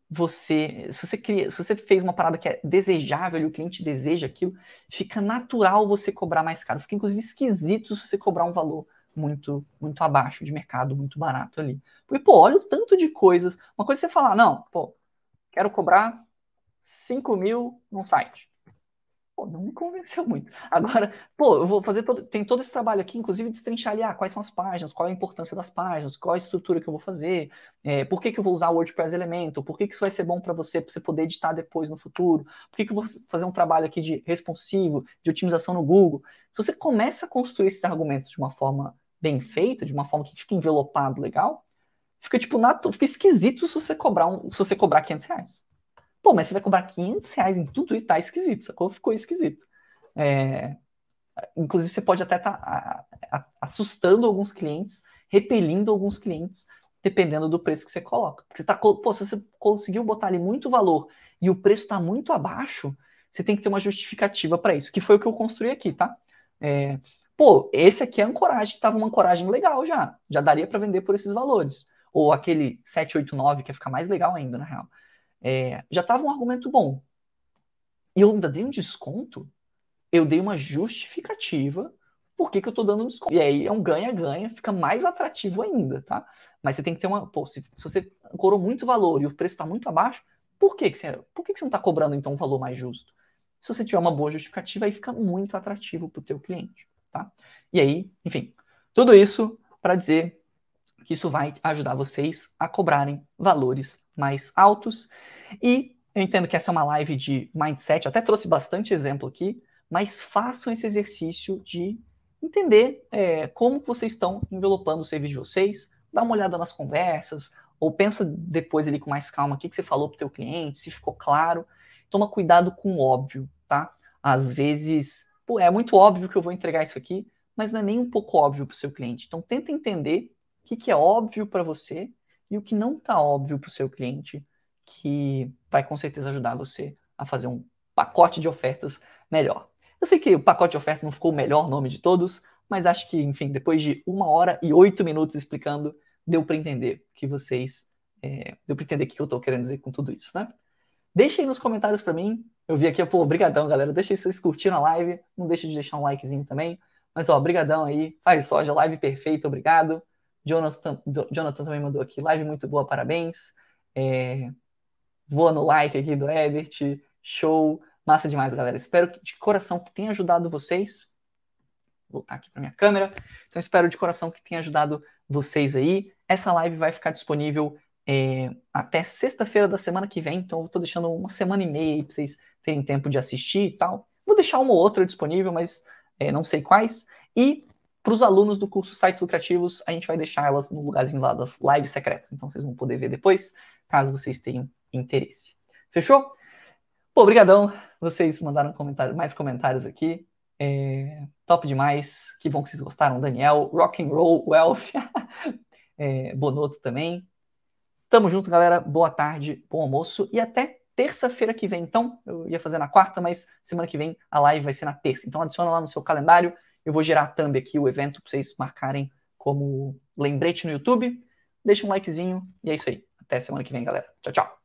S1: você, se você cria, se você fez uma parada que é desejável e o cliente deseja aquilo, fica natural você cobrar mais caro. Fica inclusive esquisito se você cobrar um valor muito muito abaixo de mercado, muito barato ali. Porque, pô, olha o tanto de coisas. Uma coisa é você falar, não, pô, quero cobrar 5 mil num site. Pô, não me convenceu muito. Agora, pô, eu vou fazer todo, tem todo esse trabalho aqui, inclusive destrinchar ali, ah, quais são as páginas, qual é a importância das páginas, qual a estrutura que eu vou fazer, é, por que, que eu vou usar o WordPress Elementor, por que, que isso vai ser bom para você, para você poder editar depois no futuro, por que, que eu vou fazer um trabalho aqui de responsivo, de otimização no Google. Se você começa a construir esses argumentos de uma forma bem feita, de uma forma que fica envelopado legal, fica tipo, nato, fica esquisito se você cobrar um, se você cobrar 500 reais. Pô, mas você vai cobrar 500 reais em tudo isso? Tá esquisito, sacou? Ficou esquisito. É, inclusive, você pode até estar tá, assustando alguns clientes, repelindo alguns clientes, dependendo do preço que você coloca. Porque você tá, pô, se você conseguiu botar ali muito valor e o preço está muito abaixo, você tem que ter uma justificativa para isso, que foi o que eu construí aqui, tá? É, pô, esse aqui é ancoragem, estava uma ancoragem legal já, já daria para vender por esses valores. Ou aquele 789, que ia ficar mais legal ainda, na real é, já estava um argumento bom. E eu ainda dei um desconto, eu dei uma justificativa por que, que eu estou dando um desconto. E aí é um ganha-ganha, fica mais atrativo ainda, tá? Mas você tem que ter uma. Pô, se, se você corou muito valor e o preço está muito abaixo, por que, que você, por que, que você não está cobrando então um valor mais justo? Se você tiver uma boa justificativa, aí fica muito atrativo para o teu cliente, tá? E aí, enfim, tudo isso para dizer que isso vai ajudar vocês a cobrarem valores mais altos. E eu entendo que essa é uma live de mindset, até trouxe bastante exemplo aqui, mas façam esse exercício de entender é, como vocês estão envelopando o serviço de vocês, dá uma olhada nas conversas, ou pensa depois ali com mais calma o que, que você falou para o teu cliente, se ficou claro. Toma cuidado com o óbvio, tá? Às vezes, pô, é muito óbvio que eu vou entregar isso aqui, mas não é nem um pouco óbvio para o seu cliente. Então, tenta entender o que, que é óbvio para você e o que não está óbvio para o seu cliente, que vai com certeza ajudar você a fazer um pacote de ofertas melhor. Eu sei que o pacote de ofertas não ficou o melhor nome de todos, mas acho que, enfim, depois de uma hora e oito minutos explicando, deu para entender que vocês. É, deu para entender o que eu estou querendo dizer com tudo isso, né? Aí nos comentários para mim. Eu vi aqui, pô, brigadão, galera. Deixa vocês curtindo a live. Não deixa de deixar um likezinho também. Mas, ó, brigadão aí. Faz soja, live perfeita, obrigado. Jonathan, Jonathan também mandou aqui, live muito boa, parabéns. É, voa no like aqui do Ebert, show, massa demais, galera. Espero que de coração que tenha ajudado vocês. Vou voltar aqui para minha câmera. Então, espero de coração que tenha ajudado vocês aí. Essa live vai ficar disponível é, até sexta-feira da semana que vem, então eu estou deixando uma semana e meia aí para vocês terem tempo de assistir e tal. Vou deixar uma ou outra disponível, mas é, não sei quais. E para os alunos do curso Sites Lucrativos, a gente vai deixar elas no lugarzinho lá das lives secretas. Então vocês vão poder ver depois, caso vocês tenham interesse. Fechou? Pô, obrigadão. Vocês mandaram comentário, mais comentários aqui. É, top demais. Que bom que vocês gostaram. Daniel, Rock and Roll, Wealth, é, Bonoto também. Tamo junto, galera. Boa tarde, bom almoço e até terça-feira que vem. Então, eu ia fazer na quarta, mas semana que vem a live vai ser na terça. Então, adiciona lá no seu calendário eu vou gerar a thumb aqui, o evento, para vocês marcarem como lembrete no YouTube. Deixa um likezinho e é isso aí. Até semana que vem, galera. Tchau, tchau.